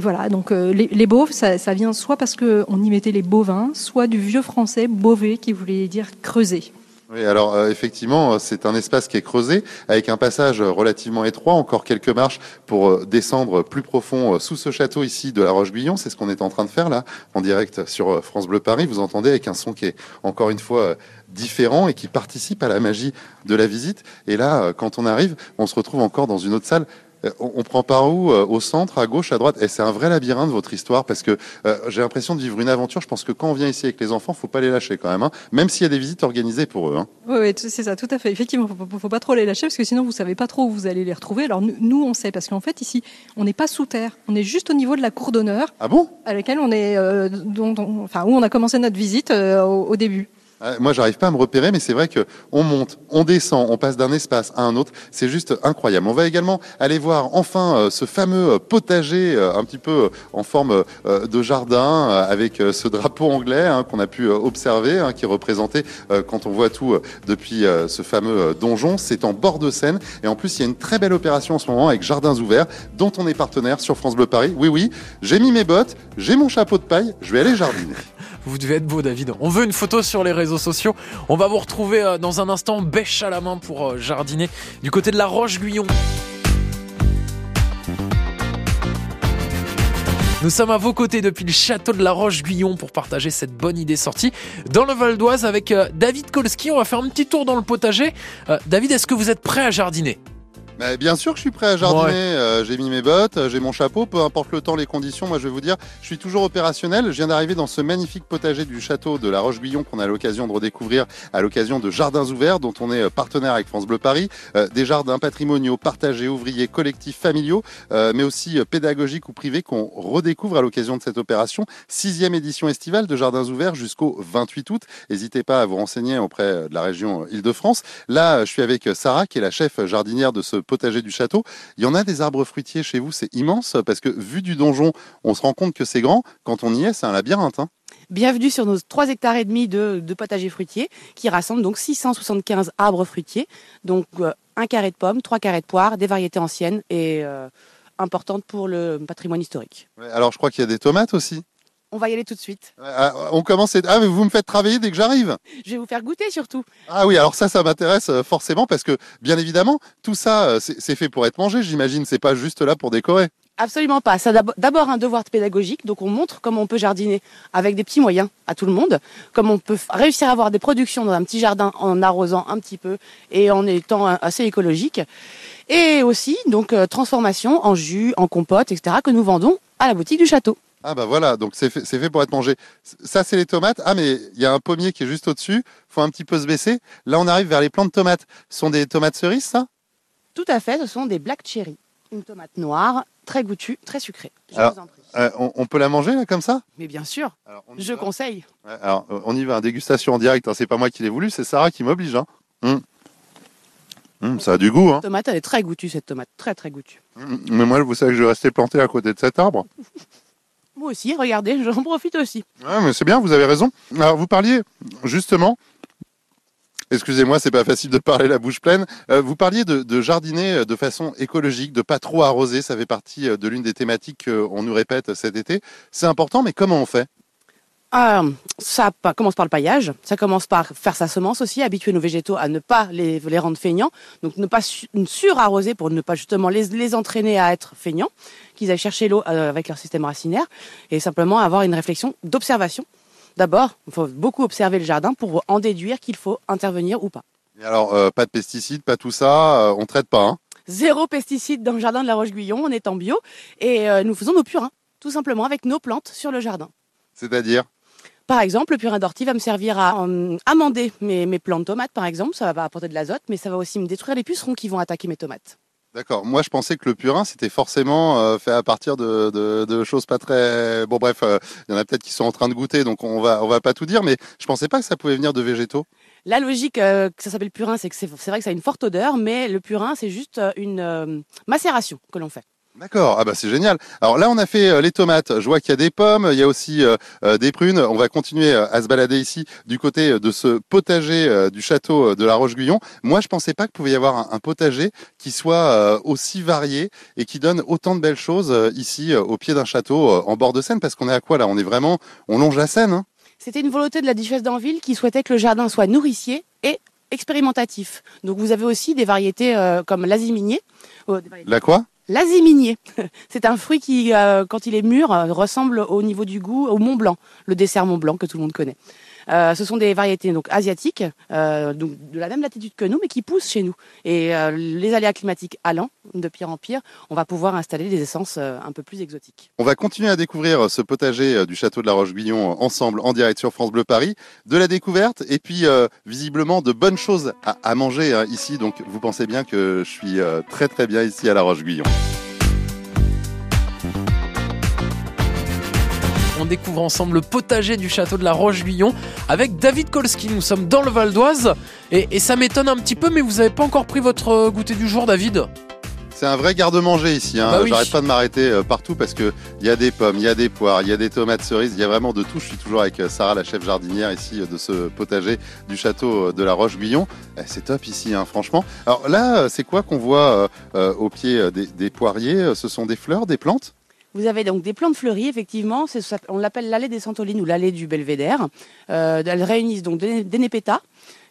voilà, donc les, les bauves, ça, vient soit parce qu'on y mettait les bovins, soit du vieux français beauvé qui voulait dire creuser. Oui, alors euh, effectivement, c'est un espace qui est creusé avec un passage relativement étroit, encore quelques marches pour euh, descendre plus profond euh, sous ce château ici de la Roche-Guyon. C'est ce qu'on est en train de faire là, en direct sur France Bleu Paris. Vous entendez avec un son qui est encore une fois différent et qui participe à la magie de la visite. Et là, quand on arrive, on se retrouve encore dans une autre salle euh, on, prend par où euh, Au centre, à gauche, à droite? Et c'est un vrai labyrinthe votre histoire parce que euh, j'ai l'impression de vivre une aventure. Je pense que quand on vient ici avec les enfants, faut pas les lâcher quand même, hein. même s'il y a des visites organisées pour eux. Hein. Oui, c'est ça, tout à fait. Effectivement, faut, faut pas trop les lâcher parce que sinon vous savez pas trop où vous allez les retrouver. Alors nous, on sait parce qu'en fait ici, on n'est pas sous terre, on est juste au niveau de la cour d'honneur. Ah bon? À laquelle on est, enfin où on a commencé notre visite au début. Moi, j'arrive pas à me repérer, mais c'est vrai que on monte, on descend, on passe d'un espace à un autre. C'est juste incroyable. On va également aller voir enfin euh, ce fameux euh, potager, euh, un petit peu en forme de jardin, avec ce drapeau anglais hein, qu'on a pu observer, hein, qui est représenté quand on voit tout depuis ce fameux donjon. C'est en bord de Seine, et en plus, il y a une très belle opération en ce moment avec Jardins ouverts, dont on est partenaire sur France Bleu Paris. Oui, oui, j'ai mis mes bottes, j'ai mon chapeau de paille, je vais aller jardiner. Vous devez être beau, David. On veut une photo sur les réseaux sociaux. On va vous retrouver euh, dans un instant, bêche à la main pour euh, jardiner du côté de la Roche-Guyon. Nous sommes à vos côtés depuis le château de la Roche-Guyon pour partager cette bonne idée sortie dans le Val d'Oise avec euh, David Kolski. On va faire un petit tour dans le potager. David, est-ce que vous êtes prêt à jardiner? Bien sûr que je suis prêt à jardiner. Euh, j'ai mis mes bottes, euh, j'ai mon chapeau, peu importe le temps, les conditions. Moi, je vais vous dire, je suis toujours opérationnel. Je viens d'arriver dans ce magnifique potager du château de la Roche-Guyon qu'on a l'occasion de redécouvrir à l'occasion de Jardins ouverts, dont on est euh, partenaire avec France Bleu Paris. des jardins patrimoniaux, partagés, ouvriers, collectifs, familiaux, mais aussi pédagogiques ou privés qu'on redécouvre à l'occasion de cette opération. Sixième édition estivale de Jardins ouverts jusqu'au 28 août. N'hésitez pas à vous renseigner auprès de la région Île-de-France. Là, je suis avec Sarah, qui est la chef jardinière de ce potager du château. Il y en a des arbres fruitiers chez vous, c'est immense parce que vu du donjon, on se rend compte que c'est grand. Quand on y est, c'est un labyrinthe. Hein. Bienvenue sur nos 3 hectares et demi de, potager fruitier qui rassemblent donc 675 arbres fruitiers, donc euh, un carré de pommes, trois carrés de poires, des variétés anciennes et euh, importantes pour le patrimoine historique. alors je crois qu'il y a des tomates aussi. On va y aller tout de suite. Ah, on commence. Ah, mais vous me faites travailler dès que j'arrive. Je vais vous faire goûter surtout. Ah oui, alors ça, ça m'intéresse euh, forcément parce que, bien évidemment, tout ça, euh, c'est fait pour être mangé. J'imagine, c'est pas juste là pour décorer. Absolument pas. C'est d'abord un devoir pédagogique. Donc, on montre comment on peut jardiner avec des petits moyens à tout le monde, comment on peut réussir à avoir des productions dans un petit jardin en arrosant un petit peu et en étant assez écologique. Et aussi, donc, euh, transformation en jus, en compote, etc., que nous vendons à la boutique du château. Ah bah voilà, donc c'est fait, fait, pour être mangé. Ça c'est les tomates. Ah mais il y a un pommier qui est juste au-dessus. Faut un petit peu se baisser. Là on arrive vers les plants de tomates. Ce sont des tomates cerises ça? Tout à fait, ce sont des black cherry. Une tomate noire, très goûtue, très sucrée. alors, euh, on, peut la manger là comme ça? Mais bien sûr. je conseille. alors on y va, dégustation en direct. Hein. C'est pas moi qui l'ai voulu, c'est Sarah qui m'oblige. Hein. Hum. Hum, ça a du goût. Hein. tomate, elle est très goûtue cette tomate, très très goûtue. Hum, mais moi, vous savez que je vais rester planté à côté de cet arbre. Moi aussi, regardez, j'en profite aussi. C'est bien, vous avez raison. Alors, vous parliez justement, excusez-moi, c'est pas facile de parler la bouche pleine. Euh, vous parliez de, jardiner euh, de façon écologique, de pas trop arroser. Ça fait partie euh, de l'une des thématiques qu'on nous répète cet été. C'est important, mais comment on fait? Ah, ça commence par le paillage, ça commence par faire sa semence aussi, habituer nos végétaux à ne pas les, les rendre feignants, donc ne pas surarroser pour ne pas justement les, les entraîner à être feignants, qu'ils aillent chercher l'eau euh, avec leur système racinaire, et simplement avoir une réflexion d'observation. D'abord, il faut beaucoup observer le jardin pour en déduire qu'il faut intervenir ou pas. Et alors, euh, pas de pesticides, pas tout ça, euh, on traite pas. Hein Zéro pesticides dans le jardin de la Roche-Guyon, on est en bio, et nous faisons nos purins, tout simplement avec nos plantes sur le jardin. C'est-à-dire? Par exemple, le purin d'ortie va me servir à euh, amender mes, mes plants de tomates, par exemple. Ça va apporter de l'azote, mais ça va aussi me détruire les pucerons qui vont attaquer mes tomates. D'accord. Moi, je pensais que le purin, c'était forcément euh, fait à partir de, choses pas très. Bon, bref, euh, il y en a peut-être qui sont en train de goûter, donc on va, on va pas tout dire, mais je pensais pas que ça pouvait venir de végétaux. La logique que ça s'appelle purin, c'est que c'est vrai que ça a une forte odeur, mais le purin, c'est juste une macération que l'on fait. D'accord, ah bah c'est génial. Alors là, on a fait euh, les tomates. Je vois qu'il y a des pommes, il y a aussi euh, euh, des prunes. On va continuer à se balader ici du côté de ce potager du château de la Roche-Guyon. Moi, je pensais pas qu'il pouvait y avoir un, potager qui soit aussi varié et qui donne autant de belles choses ici au pied d'un château en bord de Seine. Parce qu'on est à quoi là? On est vraiment, on longe la Seine. Hein? C'était une volonté de la duchesse d'Anville qui souhaitait que le jardin soit nourricier et expérimentatif. Donc vous avez aussi des variétés comme l'aziminier. La quoi? L'aziminier, c'est un fruit qui, euh, quand il est mûr, euh, ressemble au niveau du goût au Mont Blanc, le dessert Mont Blanc que tout le monde connaît. Euh, ce sont des variétés asiatiques, donc de la même latitude que nous, mais qui poussent chez nous. Et les aléas climatiques allant de pire en pire, on va pouvoir installer des essences un peu plus exotiques. On va continuer à découvrir ce potager du château de la Roche-Guyon ensemble en direct sur France Bleu Paris, de la découverte et puis visiblement de bonnes choses à, manger hein, ici. Donc vous pensez bien que je suis très très bien ici à la Roche-Guyon. On découvre ensemble le potager du château de la Roche-Guyon avec David Kolski. Nous sommes dans le Val d'Oise et, ça m'étonne un petit peu, mais vous n'avez pas encore pris votre euh, goûter du jour, David? C'est un vrai garde-manger ici. Hein. Bah J'arrête pas de m'arrêter euh, partout parce que il y a des pommes, il y a des poires, il y a des tomates cerises, il y a vraiment de tout. Je suis toujours avec euh, Sarah, la chef jardinière ici de ce potager du château de la Roche-Guyon. Eh, c'est top ici, hein, franchement. Alors là, c'est quoi qu'on voit au pied des poiriers Ce sont des fleurs, des plantes? Vous avez donc des plantes fleuries, effectivement. On l'appelle l'allée des Santolines ou l'allée du Belvédère. Euh, elles réunissent donc des, des népétas,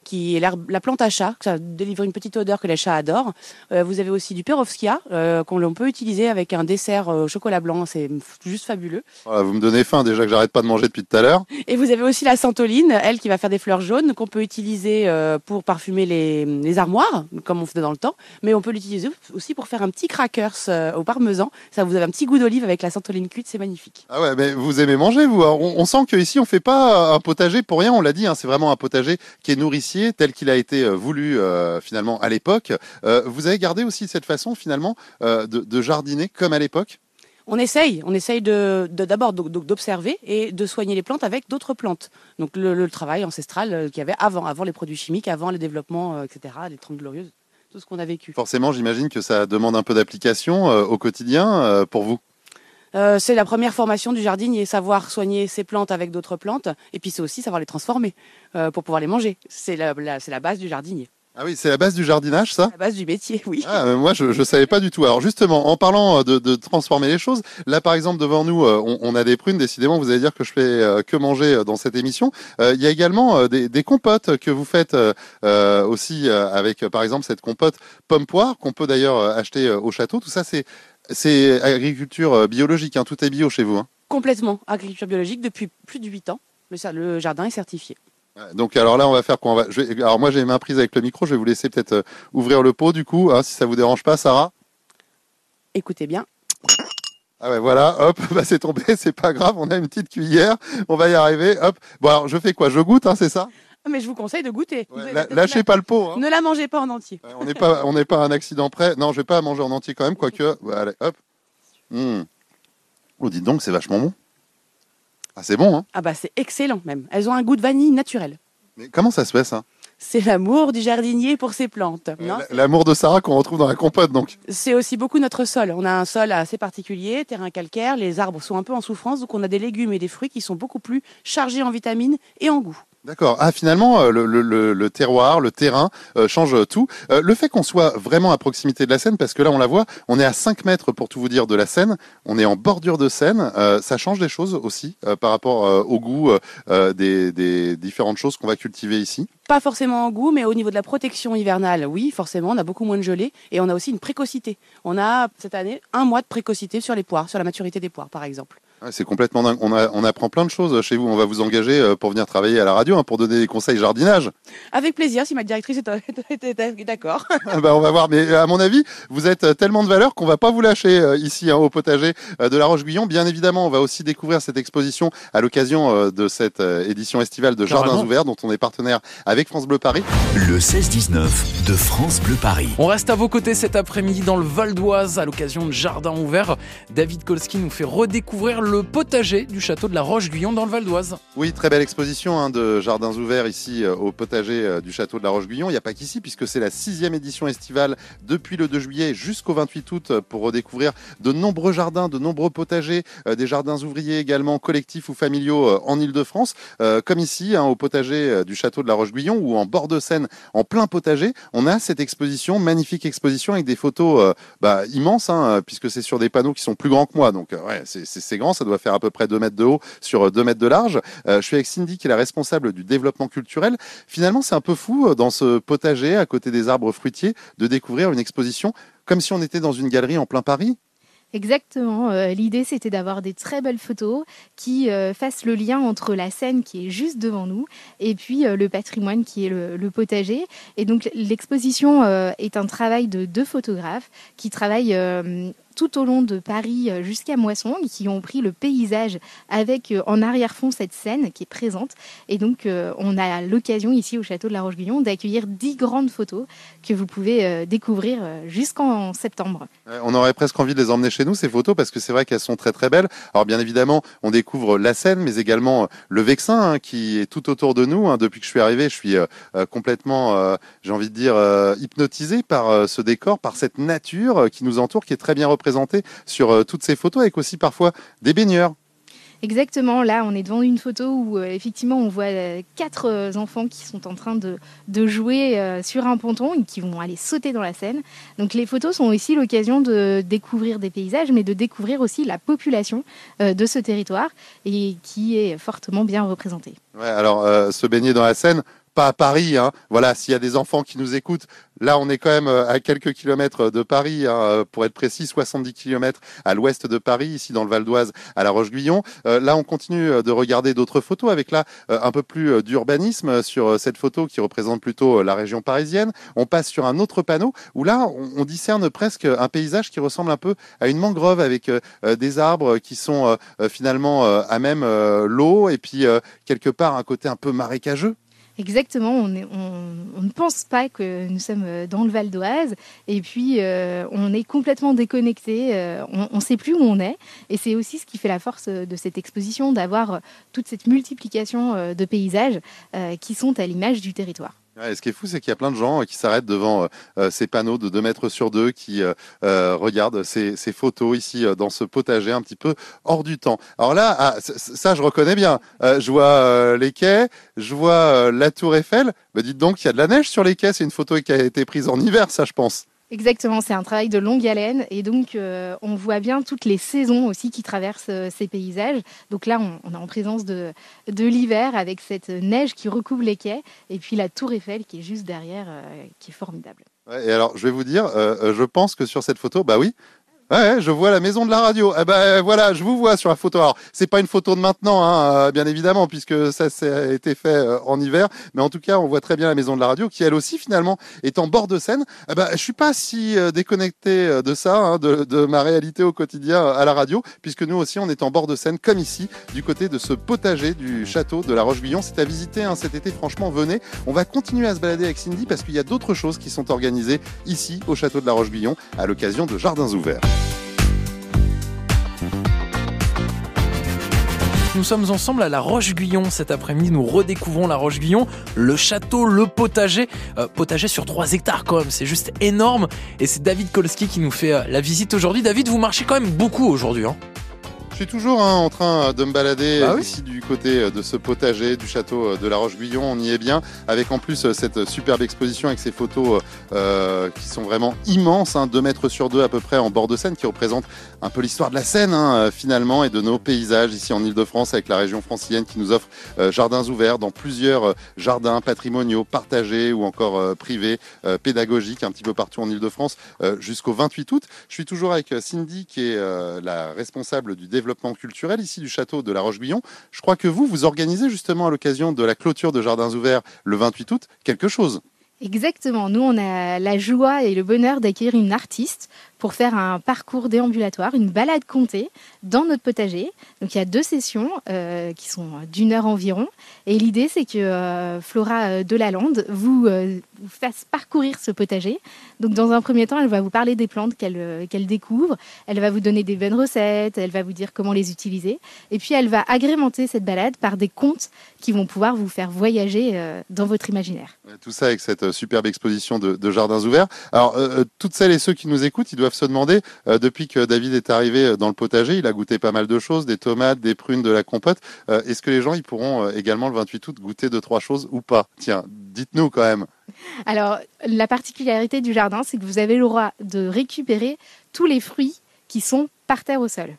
qui est la plante à chat, ça délivre une petite odeur que les chats adorent. Euh, vous avez aussi du perovskia euh, qu'on peut utiliser avec un dessert au chocolat blanc, c'est juste fabuleux. vous me donnez faim déjà que j'arrête pas de manger depuis tout à l'heure. Et vous avez aussi la santoline, elle qui va faire des fleurs jaunes qu'on peut utiliser pour parfumer les, les, armoires, comme on faisait dans le temps, mais on peut l'utiliser aussi pour faire un petit crackers au parmesan. Ça vous avez un petit goût d'olive avec la santoline cuite, c'est magnifique. Ah ouais, mais vous aimez manger vous on, on, sent qu'ici on fait pas un potager pour rien, on l'a dit, hein, c'est vraiment un potager qui est nourricier tel qu'il a été euh, voulu euh, finalement à l'époque. Euh, vous avez gardé aussi cette façon finalement de, jardiner comme à l'époque? On essaye, on essaye de, d'abord d'observer et de soigner les plantes avec d'autres plantes. Donc le, travail ancestral qu'il y avait avant, avant les produits chimiques, avant les développements, etc., les Trente Glorieuses, tout ce qu'on a vécu. Forcément, j'imagine que ça demande un peu d'application au quotidien pour vous. Euh, c'est la première formation du jardinier, savoir soigner ses plantes avec d'autres plantes, et puis c'est aussi savoir les transformer euh, pour pouvoir les manger. C'est la, base du jardinier. Ah oui, c'est la base du jardinage, ça? La base du métier, oui. Ah, moi, je ne savais pas du tout. Alors justement, en parlant de, transformer les choses, là, par exemple, devant nous, euh, on, a des prunes. Décidément, vous allez dire que je fais que manger dans cette émission. Il y a également des, des, compotes que vous faites aussi avec, par exemple, cette compote pomme-poire qu'on peut d'ailleurs acheter au château. Tout ça, c'est c'est agriculture euh, biologique, hein, tout est bio chez vous. hein. Complètement agriculture biologique depuis plus de 8 ans. Le, jardin est certifié. Donc alors là, on va faire quoi? On va, je vais- Alors moi, j'ai les mains prises avec le micro. Je vais vous laisser peut-être euh, ouvrir le pot du coup, hein, si ça vous dérange pas, Sarah. Écoutez bien. Ah ouais, voilà, hop, bah c'est tombé, c'est pas grave. On a une petite cuillère, on va y arriver. Hop. Bon alors, je fais quoi? Je goûte, hein, c'est ça? Mais je vous conseille de goûter. Ouais, la- Lâchez pas le pot. hein. Ne la mangez pas en entier. On n'est pas, on n'est pas à un accident près. Non, je vais pas la manger en entier quand même, quoique. Ouais, allez, hop. Mmh. Oh, dites donc, c'est vachement bon. Ah, c'est bon, hein. Ah bah c'est excellent même. Elles ont un goût de vanille naturel. Mais comment ça se fait ça? C'est l'amour du jardinier pour ses plantes. L'amour de Sarah qu'on retrouve dans la compote, donc. C'est aussi beaucoup notre sol. On a un sol assez particulier, terrain calcaire, les arbres sont un peu en souffrance, donc on a des légumes et des fruits qui sont beaucoup plus chargés en vitamines et en goût. D'accord. Ah, finalement, euh, le, terroir, le terrain euh, change tout. Euh, le fait qu'on soit vraiment à proximité de la Seine, parce que là, on la voit, on est à 5 mètres, pour tout vous dire, de la Seine. On est en bordure de Seine. ça change des choses aussi par rapport au goût des, des différentes choses qu'on va cultiver ici. Pas forcément en goût, mais au niveau de la protection hivernale, oui, forcément, on a beaucoup moins de gelée et on a aussi une précocité. On a cette année un mois de précocité sur les poires, sur la maturité des poires, par exemple. Ouais, c'est complètement dingue. On, a- on apprend plein de choses chez vous. On va vous engager euh, pour venir travailler à la radio, hein, pour donner des conseils jardinage. Avec plaisir, si ma directrice est, d'accord. Ah bah, on va voir. Mais à mon avis, vous êtes euh, tellement de valeur qu'on va pas vous lâcher euh, ici hein, au potager de la Roche-Guyon. Bien évidemment, on va aussi découvrir cette exposition à l'occasion de cette édition estivale de Jardins Carrément. ouverts, dont on est partenaire avec France Bleu Paris. Le 16-19 de France Bleu Paris. On reste à vos côtés cet après-midi dans le Val d'Oise à l'occasion de Jardin Ouvert. David Kolski nous fait redécouvrir le potager du château de la Roche-Guyon dans le Val d'Oise. Oui, très belle exposition hein, de Jardins ouverts ici euh, au potager euh, du château de la Roche-Guyon. Il n'y a pas qu'ici, puisque c'est la sixième édition estivale depuis le 2 juillet jusqu'au 28 août euh, pour redécouvrir de nombreux jardins, de nombreux potagers, des jardins ouvriers également collectifs ou familiaux en Ile-de-France, comme ici hein, au potager du château de la Roche-Guyon ou en bord de Seine, en plein potager. On a cette exposition, magnifique exposition avec des photos bah, immenses, hein, puisque c'est sur des panneaux qui sont plus grands que moi. Donc ouais, c'est grand, ça doit faire à peu près 2 mètres de haut sur 2 mètres de large. Euh, je suis avec Cindy qui est la responsable du développement culturel. Finalement, c'est un peu fou euh, dans ce potager à côté des arbres fruitiers de découvrir une exposition comme si on était dans une galerie en plein Paris. Exactement. euh, L'idée, c'était d'avoir des très belles photos qui euh, fassent le lien entre la scène qui est juste devant nous et puis euh, le patrimoine qui est le, potager. Et donc, l'exposition euh, est un travail de deux photographes qui travaillent euh, tout au long de Paris euh, jusqu'à Moisson, et qui ont pris le paysage avec euh, en arrière-fond cette scène qui est présente. Et donc, euh, on a l'occasion ici au château de la Roche-Guyon d'accueillir dix grandes photos que vous pouvez découvrir jusqu'en septembre. On aurait presque envie de les emmener chez nous, ces photos, parce que c'est vrai qu'elles sont très très belles. Alors bien évidemment, on découvre la Seine, mais également le Vexin, hein, qui est tout autour de nous. hein. Depuis que je suis arrivé, je suis complètement, j'ai envie de dire, euh, hypnotisé par ce décor, par cette nature qui nous entoure, qui est très bien représentée sur euh, toutes ces photos, avec aussi parfois des baigneurs. Exactement, là on est devant une photo où euh, effectivement on voit euh, quatre euh, enfants qui sont en train de, de jouer sur un ponton et qui vont aller sauter dans la Seine. Donc les photos sont aussi l'occasion de découvrir des paysages mais de découvrir aussi la population de ce territoire et qui est fortement bien représentée. Ouais, alors se baigner dans la Seine, pas à Paris. Hein. Voilà, s'il y a des enfants qui nous écoutent, là on est quand même euh, à quelques kilomètres de Paris, hein, euh, pour être précis, 70 kilomètres à l'ouest de Paris, ici dans le Val d'Oise, à La Roche-Guyon. Euh, là, on continue de regarder d'autres photos avec là un peu plus d'urbanisme sur cette photo qui représente plutôt la région parisienne. On passe sur un autre panneau où là on, on discerne presque un paysage qui ressemble un peu à une mangrove avec des arbres qui sont finalement à même l'eau et puis quelque part un côté un peu marécageux. Exactement, on, ne pense pas que nous sommes euh, dans le Val d'Oise et puis euh, on est complètement déconnecté, euh, on ne sait plus où on est et c'est aussi ce qui fait la force de cette exposition, d'avoir toute cette multiplication de paysages qui sont à l'image du territoire. Ouais, ce qui est fou, c'est qu'il y a plein de gens qui s'arrêtent devant euh, euh, ces panneaux de 2 mètres sur 2, qui euh, euh, regardent ces, ces photos ici euh, dans ce potager un petit peu hors du temps. Alors là, ah, ça je reconnais bien. Euh, je vois les quais, je vois la tour Eiffel. Mais dites donc, il y a de la neige sur les quais. C'est une photo qui a été prise en hiver, ça je pense. Exactement, c'est un travail de longue haleine et donc euh, on voit bien toutes les saisons aussi qui traversent euh, ces paysages. Donc là, on, est en présence de, de l'hiver avec cette neige qui recouvre les quais et puis la tour Eiffel qui est juste derrière, euh, qui est formidable. Et alors, je vais vous dire, je pense que sur cette photo, bah oui, Ouais, je vois la maison de la radio. Eh ben voilà, je vous vois sur la photo. Alors, c'est pas une photo de maintenant, hein, euh, bien évidemment, puisque ça, ça a été fait euh, en hiver. Mais en tout cas, on voit très bien la maison de la radio, qui elle aussi finalement est en bord de Seine. Eh ben, je suis pas si euh, déconnecté de ça, hein, de, de ma réalité au quotidien à la radio, puisque nous aussi, on est en bord de Seine, comme ici, du côté de ce potager du château de la Roche-Guyon. C'est à visiter hein, cet été. Franchement, venez. On va continuer à se balader avec Cindy parce qu'il y a d'autres choses qui sont organisées ici au château de la Roche-Guyon à l'occasion de jardins ouverts. Nous sommes ensemble à la Roche-Guyon cet après-midi. Nous redécouvrons la Roche-Guyon, le château, le potager. Euh, potager sur 3 hectares quand même, c'est juste énorme. Et c'est David Kolski qui nous fait euh, la visite aujourd'hui. David, vous marchez quand même beaucoup aujourd'hui. Hein suis toujours hein, en train de me balader Bah oui. ici du côté de ce potager du château de la Roche-Guyon. On y est bien, avec en plus cette superbe exposition avec ces photos euh, qui sont vraiment immenses, hein, 2 mètres sur 2 à peu près en bord de Seine, qui représente un peu l'histoire de la Seine hein, finalement et de nos paysages ici en Ile-de-France avec la région francilienne qui nous offre euh, jardins ouverts dans plusieurs euh, jardins patrimoniaux partagés ou encore euh, privés, euh, pédagogiques un petit peu partout en Ile-de-France euh, jusqu'au 28 août. Je suis toujours avec Cindy qui est euh, la responsable du développement culturel ici du château de la Roche-Guyon. Je crois que vous, vous organisez justement à l'occasion de la clôture de Jardins Ouverts le 28 août quelque chose. Exactement. Nous, on a la joie et le bonheur d'accueillir une artiste pour faire un parcours déambulatoire, une balade comptée dans notre potager. Donc il y a deux sessions euh, qui sont d'une heure environ. Et l'idée, c'est que euh, Flora euh, Delalande vous, euh, vous fasse parcourir ce potager. Donc dans un premier temps, elle va vous parler des plantes qu'elle qu'elle découvre. Elle va vous donner des bonnes recettes. Elle va vous dire comment les utiliser. Et puis elle va agrémenter cette balade par des contes qui vont pouvoir vous faire voyager dans votre imaginaire. Tout ça avec cette superbe exposition de, de Jardins Ouverts. Alors, toutes celles et ceux qui nous écoutent, ils doivent se demander, euh, depuis que David est arrivé euh, dans le potager, il a goûté pas mal de choses, des tomates, des prunes, de la compote. Euh, Est-ce que les gens, ils pourront également le 28 août goûter deux, trois choses ou pas? Tiens, dites-nous quand même. Alors, la particularité du jardin, c'est que vous avez le droit de récupérer tous les fruits qui sont par terre au sol.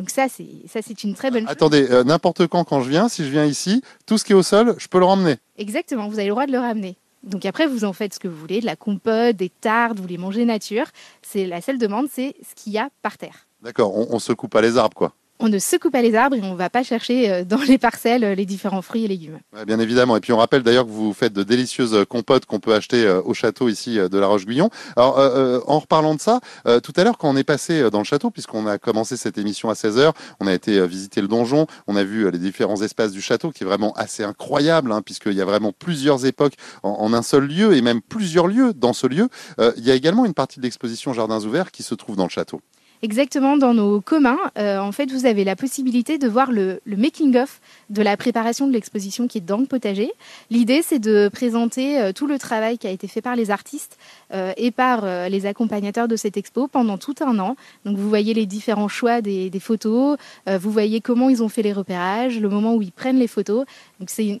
Donc ça, c'est ça, c'est une très bonne chose. Attendez, euh, n'importe quand, quand je viens, si je viens ici, tout ce qui est au sol, je peux le ramener. Exactement, vous avez le droit de le ramener. Donc après, vous en faites ce que vous voulez, de la compote, des tartes, vous les mangez nature. C'est la seule demande, c'est ce qu'il y a par terre. D'accord, on, on se coupe pas les arbres, quoi. On ne secoue pas les arbres et on ne va pas chercher euh, dans les parcelles euh, les différents fruits et légumes. Bien évidemment. Et puis on rappelle d'ailleurs que vous faites de délicieuses euh, compotes qu'on peut acheter au château ici de la Roche-Guyon. Alors en reparlant de ça, tout à l'heure quand on est passé dans le château, puisqu'on a commencé cette émission à 16h, on a été visiter le donjon, on a vu les différents espaces du château qui est vraiment assez incroyable, hein, puisqu'il y a vraiment plusieurs époques en, un seul lieu et même plusieurs lieux dans ce lieu. Il y a également une partie de l'exposition Jardins ouverts qui se trouve dans le château. Exactement, dans nos communs, euh, en fait, vous avez la possibilité de voir le, le making-of de la préparation de l'exposition qui est dans le potager. L'idée, c'est de présenter euh, tout le travail qui a été fait par les artistes euh, et par euh, les accompagnateurs de cette expo pendant tout un an. Donc, vous voyez les différents choix des, des photos, euh, vous voyez comment ils ont fait les repérages, le moment où ils prennent les photos. Donc, c'est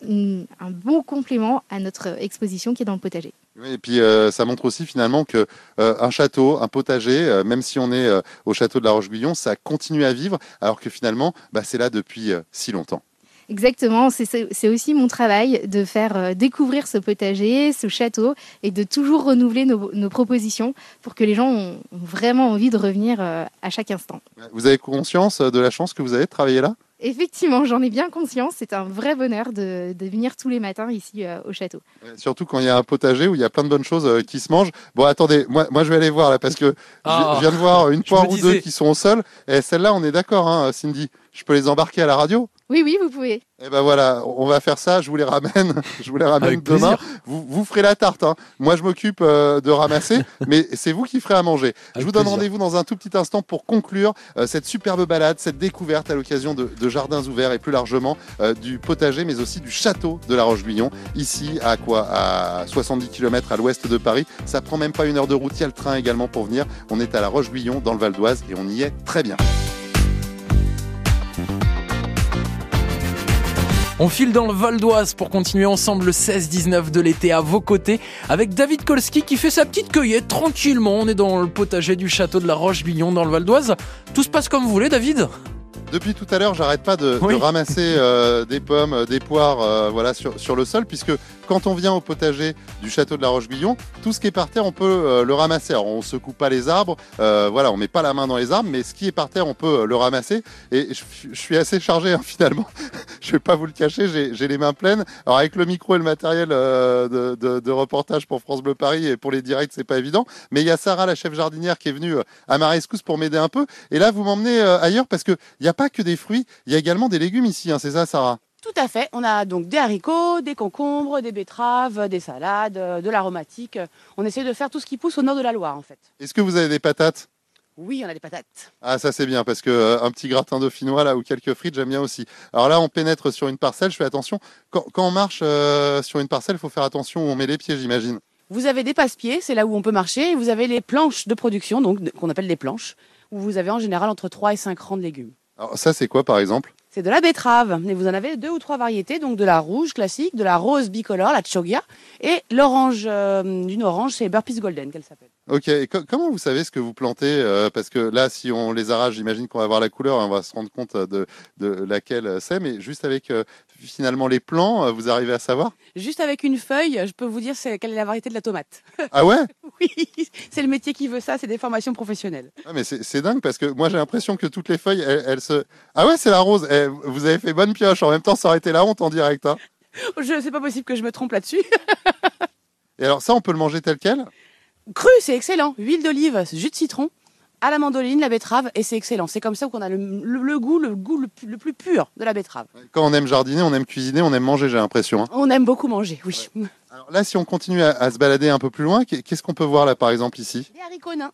un bon complément à notre exposition qui est dans le potager. Oui, Et puis euh, ça montre aussi finalement que euh, un château, un potager, euh, même si on est au château de la Roche-Guyon, ça continue à vivre, alors que finalement, bah, c'est là depuis si longtemps. Exactement, c'est- aussi mon travail de faire découvrir ce potager, ce château, et de toujours renouveler nos, nos propositions pour que les gens ont vraiment envie de revenir à chaque instant. Vous avez conscience de la chance que vous avez de travailler là? Effectivement, j'en ai bien conscience, c'est un vrai bonheur de, de venir tous les matins ici euh, au château. Surtout quand il y a un potager où il y a plein de bonnes choses euh, qui se mangent. Bon, attendez, moi, moi je vais aller voir là parce que je- Ah, je viens de voir une poire ou deux qui sont au sol. Et celle-là, on est d'accord, hein, Cindy. Je peux les embarquer à la radio? Oui, oui, vous pouvez. Eh ben voilà, on va faire ça. Je vous les ramène. Je vous les ramène Avec demain. Vous, vous ferez la tarte. Hein. Moi, je m'occupe euh, de ramasser, mais c'est vous qui ferez à manger. je vous donne rendez-vous dans un tout petit instant pour conclure euh, cette superbe balade, cette découverte à l'occasion de, de jardins ouverts et plus largement euh, du potager, mais aussi du château de la Roche-Guyon. Ici, à quoi? À 70 km à l'ouest de Paris. Ça prend même pas une heure de route. Il y a le train également pour venir. On est à la Roche-Guyon, dans le Val d'Oise, et on y est très bien. On file dans le Val d'Oise pour continuer ensemble le 16-19 de l'été à vos côtés avec David Kolski qui fait sa petite cueillette tranquillement. On est dans le potager du château de la Roche-Guyon dans le Val d'Oise. Tout se passe comme vous voulez, David Depuis tout à l'heure, j'arrête pas de, ramasser euh, des pommes, euh, des poires, euh, voilà, sur, sur le sol, puisque quand on vient au potager du château de la Roche-Guyon, tout ce qui est par terre, on peut euh, le ramasser. Alors, on secoue pas les arbres, euh, voilà, on met pas la main dans les arbres, mais ce qui est par terre, on peut euh, le ramasser. Et je, suis assez chargé hein, finalement. je vais pas vous le cacher, j'ai les mains pleines. Alors avec le micro et le matériel euh, de, reportage pour France Bleu Paris et pour les directs, c'est pas évident. Mais il y a Sarah, la chef jardinière, qui est venue à ma rescousse pour m'aider un peu. Et là, vous m'emmenez ailleurs parce que il n'y a pas que des fruits, il y a également des légumes ici. Hein, c'est ça, Sarah? Tout à fait. On a donc des haricots, des concombres, des betteraves, des salades, euh, de l'aromatique. On essaie de faire tout ce qui pousse au nord de la Loire, en fait. Est-ce que vous avez des patates? Oui, on a des patates. Ah ça c'est bien parce que euh, un petit gratin dauphinois là ou quelques frites j'aime bien aussi. Alors là on pénètre sur une parcelle, je fais attention. Quand, quand on marche euh, sur une parcelle, il faut faire attention où on met les pieds j'imagine. Vous avez des passe-pieds, c'est là où on peut marcher. Et vous avez les planches de production, donc qu'on appelle des planches, où vous avez en général entre 3 et 5 rangs de légumes. Alors ça c'est quoi par exemple? C'est de la betterave. Et vous en avez deux ou trois variétés, donc de la rouge classique, de la rose bicolore, la chogia, et l'orange, euh, d'une orange, c'est Burpees Golden qu'elle s'appelle. Ok, et co- comment vous savez ce que vous plantez euh, Parce que là si on les arrache, j'imagine qu'on va voir la couleur et on va se rendre compte de, laquelle c'est. Mais juste avec euh, finalement les plants, euh, vous arrivez à savoir Juste avec une feuille, je peux vous dire c'est- quelle est la variété de la tomate. Ah ouais Oui, c'est le métier qui veut ça, c'est des formations professionnelles. Ah, mais c'est c'est dingue parce que moi j'ai l'impression que toutes les feuilles, elles, elles se... Ah ouais c'est la rose Eh, Vous avez fait bonne pioche, en même temps ça aurait été la honte en direct. Hein. Je, c'est pas possible que je me trompe là-dessus. Et alors ça on peut le manger tel quel? Cru, c'est excellent. Huile d'olive, jus de citron, à la mandoline, la betterave, et c'est excellent. C'est comme ça qu'on a le, le- le goût, le goût le, plus- le plus pur de la betterave. Quand on aime jardiner, on aime cuisiner, on aime manger, j'ai l'impression. hein. On aime beaucoup manger, oui. Alors là, si on continue à, à se balader un peu plus loin, qu'est- qu'est-ce qu'on peut voir là, par exemple, ici? Des haricots nains.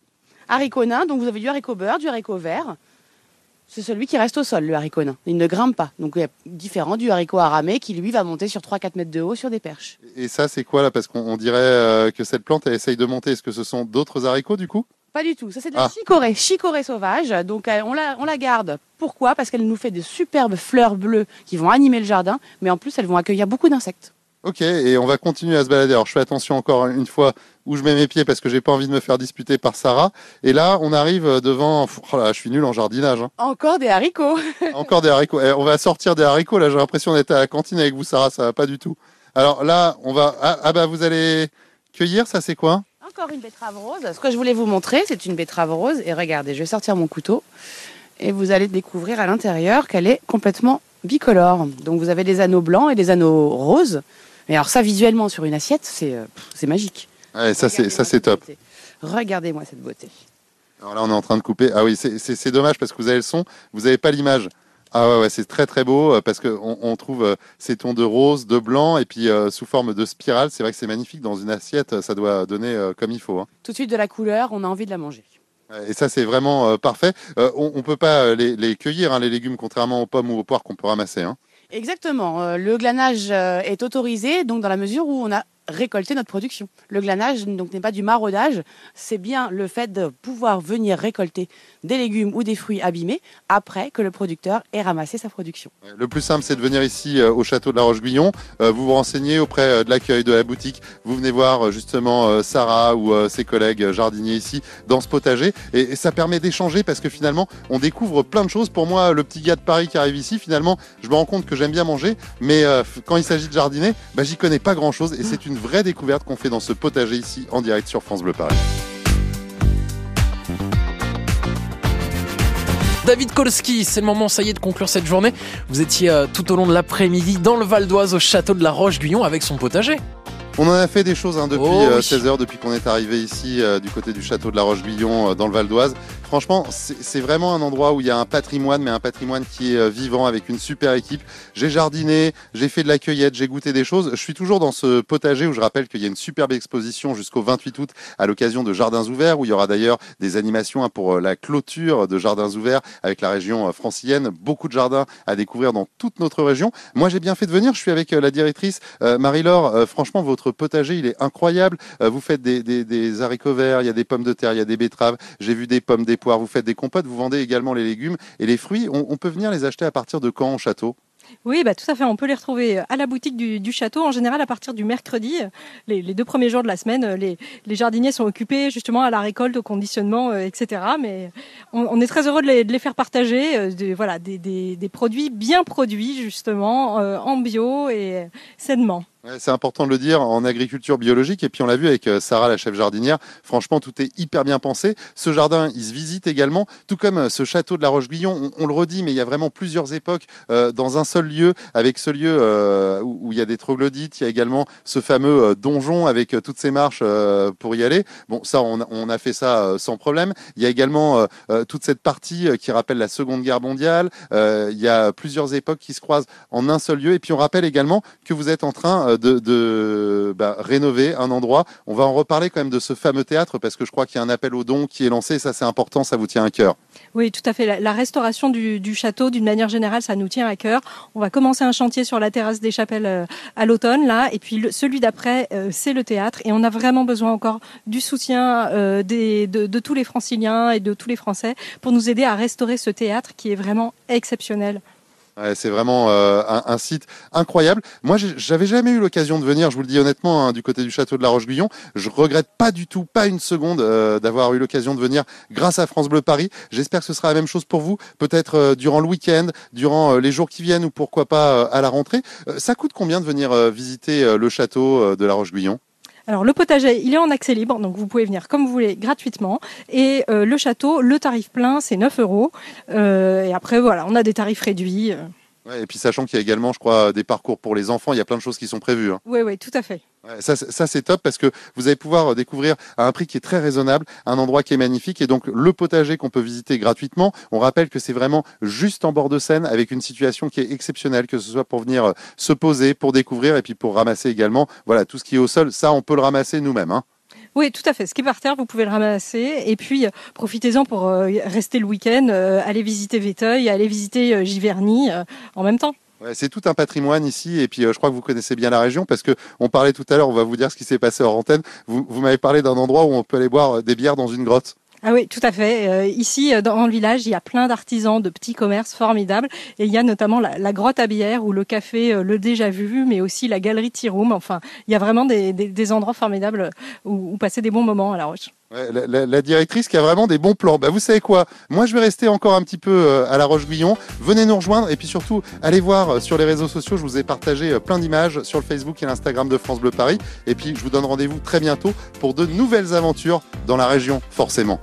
Haricots nains, donc vous avez du haricot beurre, du haricot vert. C'est celui qui reste au sol, le haricot nain. Il ne grimpe pas. Donc il a différent du haricot aramé qui, lui, va monter sur 3-4 mètres de haut sur des perches. Et ça, c'est quoi là? Parce qu'on on dirait euh, que cette plante, elle essaye de monter. Est-ce que ce sont d'autres haricots du coup? Pas du tout. Ça, c'est de la Ah. chicorée, chicorée sauvage. Donc, euh, on la, on la garde. Pourquoi? Parce qu'elle nous fait de superbes fleurs bleues qui vont animer le jardin, mais en plus, elles vont accueillir beaucoup d'insectes. Ok, et on va continuer à se balader. Alors, je fais attention encore une fois où je mets mes pieds parce que j'ai pas envie de me faire disputer par Sarah. Et là, on arrive devant. Oh là, je suis nul en jardinage. hein. Encore des haricots. Encore des haricots. Eh, on va sortir des haricots. Là, j'ai l'impression d'être à la cantine avec vous, Sarah. Ça va pas du tout. Alors là, on va. Ah, ah bah, vous allez cueillir. Ça, c'est quoi? Encore une betterave rose. Ce que je voulais vous montrer, c'est une betterave rose. Et regardez, je vais sortir mon couteau. Et vous allez découvrir à l'intérieur qu'elle est complètement bicolore. Donc, vous avez des anneaux blancs et des anneaux roses. Mais alors, ça, visuellement, sur une assiette, c'est euh, magique. Ouais, ça, c'est top. Regardez-moi cette beauté. Alors là, on est en train de couper. Ah oui, c'est- dommage parce que vous avez le son, vous n'avez pas l'image. Ah ouais, ouais c'est très très beau euh, parce qu'on on trouve euh, ces tons de rose, de blanc et puis euh, sous forme de spirale. C'est vrai que c'est magnifique dans une assiette, ça doit donner euh, comme il faut. hein. Tout de suite de la couleur, on a envie de la manger. Et ça, c'est vraiment euh, parfait. On ne peut pas les, les cueillir, hein, les légumes, contrairement aux pommes ou aux poires qu'on peut ramasser. hein. Exactement. Euh, le glanage euh, est autorisé donc dans la mesure où on a récolté notre production. Le glanage donc n'est pas du maraudage, c'est bien le fait de pouvoir venir récolter des légumes ou des fruits abîmés après que le producteur ait ramassé sa production. Le plus simple, c'est de venir ici euh, au château de la Roche-Guyon. Euh, vous vous renseignez auprès euh, de l'accueil de la boutique. Vous venez voir justement Sarah ou ses collègues jardiniers ici dans ce potager. Et, et ça permet d'échanger parce que finalement, on découvre plein de choses. Pour moi, le petit gars de Paris qui arrive ici, finalement, je me rends compte que j'aime bien manger. Mais quand il s'agit de jardiner, bah, j'y connais pas grand-chose. Et c'est une vraie découverte qu'on fait dans ce potager ici en direct sur France Bleu Paris. David Kolski, c'est le moment, ça y est, de conclure cette journée. Vous étiez euh, tout au long de l'après-midi dans le Val d'Oise au château de la Roche-Guyon avec son potager. On en a fait des choses hein, depuis Oh euh, oui. 16 heures, depuis qu'on est arrivé ici euh, du côté du château de la Roche-Guyon euh, dans le Val d'Oise. Franchement, c'est vraiment un endroit où il y a un patrimoine, mais un patrimoine qui est euh, vivant avec une super équipe. J'ai jardiné, j'ai fait de la cueillette, j'ai goûté des choses. Je suis toujours dans ce potager où je rappelle qu'il y a une superbe exposition jusqu'au 28 août à l'occasion de Jardins ouverts, où il y aura d'ailleurs des animations hein, pour la clôture de Jardins ouverts avec la région francilienne. Beaucoup de jardins à découvrir dans toute notre région. Moi, j'ai bien fait de venir. Je suis avec la directrice Marie-Laure. Franchement, votre potager, il est incroyable. Euh, vous faites des, haricots verts, il y a des pommes de terre, il y a des betteraves. J'ai vu des pommes, des poires. Vous faites des compotes. Vous vendez également les légumes et les fruits. On, peut venir les acheter à partir de quand au château? Oui, bah, tout à fait. On peut les retrouver à la boutique du, château, en général à partir du mercredi. Les, les deux premiers jours de la semaine, les, jardiniers sont occupés justement à la récolte, au conditionnement, euh, etc. Mais on, est très heureux de les, faire partager, euh, voilà, des, produits bien produits justement, euh, en bio et sainement. C'est important de le dire en agriculture biologique et puis on l'a vu avec euh, Sarah la chef jardinière. Franchement, tout est hyper bien pensé. Ce jardin, il se visite également, tout comme euh, ce château de la Roche-Guillon. On, le redit, mais il y a vraiment plusieurs époques euh, dans un seul lieu, avec ce lieu où, il y a des troglodytes. Il y a également ce fameux donjon avec toutes ces marches pour y aller. Bon, ça, on, a- fait ça sans problème. Il y a également toute cette partie qui rappelle la Seconde Guerre mondiale. Il y a plusieurs époques qui se croisent en un seul lieu. Et puis on rappelle également que vous êtes en train euh, de, bah, rénover un endroit. On va en reparler quand même de ce fameux théâtre parce que je crois qu'il y a un appel aux dons qui est lancé. Ça, c'est important. Ça vous tient à cœur. Oui, tout à fait. La, restauration du, château, d'une manière générale, ça nous tient à cœur. On va commencer un chantier sur la terrasse des chapelles euh, à l'automne, là, et puis celui d'après, euh, c'est le théâtre. Et on a vraiment besoin encore du soutien de tous les franciliens et de tous les Français pour nous aider à restaurer ce théâtre qui est vraiment exceptionnel. C'est vraiment euh, un, site incroyable. Moi, j'avais jamais eu l'occasion de venir, je vous le dis honnêtement, hein, du côté du château de la Roche-Guyon. Je regrette pas du tout, pas une seconde, euh, d'avoir eu l'occasion de venir grâce à France Bleu Paris. J'espère que ce sera la même chose pour vous, peut-être euh, durant le week-end, durant les jours qui viennent ou pourquoi pas à la rentrée. Ça coûte combien de venir visiter le château de la Roche-Guyon? Alors le potager, il est en accès libre, donc vous pouvez venir comme vous voulez gratuitement. Et euh, le château, le tarif plein, c'est 9 euros. Euh, et après, voilà, on a des tarifs réduits. Ouais, Et puis sachant qu'il y a également, je crois, des parcours pour les enfants, il y a plein de choses qui sont prévues. hein. Oui, oui, tout à fait. Ouais, ça, c'est- ça c'est top parce que vous allez pouvoir euh, découvrir à un prix qui est très raisonnable, un endroit qui est magnifique et donc le potager qu'on peut visiter gratuitement. On rappelle que c'est vraiment juste en bord de Seine avec une situation qui est exceptionnelle, que ce soit pour venir euh, se poser, pour découvrir et puis pour ramasser également. Voilà, tout ce qui est au sol, ça on peut le ramasser nous-mêmes. Hein. Oui, tout à fait. Ce qui est par terre, vous pouvez le ramasser. Et puis, euh, profitez-en pour euh, rester le week-end, euh, aller visiter Véteuil, aller visiter Giverny en même temps. C'est tout un patrimoine ici et puis je crois que vous connaissez bien la région parce que on parlait tout à l'heure, on va vous dire ce qui s'est passé hors antenne. Vous, m'avez parlé d'un endroit où on peut aller boire des bières dans une grotte. Ah oui, tout à fait. Euh, ici, euh, dans le village, il y a plein d'artisans, de petits commerces formidables. Et il y a notamment la, grotte à bière ou le café euh, Le Déjà Vu, mais aussi la galerie Tea Room. Enfin, il y a vraiment des, endroits formidables où, passer des bons moments à La Roche. La, directrice qui a vraiment des bons plans. Bah, vous savez quoi? Moi, je vais rester encore un petit peu à La Roche-Guyon. Venez nous rejoindre et puis surtout, allez voir sur les réseaux sociaux. Je vous ai partagé plein d'images sur le Facebook et l'Instagram de France Bleu Paris. Et puis, je vous donne rendez-vous très bientôt pour de nouvelles aventures dans la région, forcément.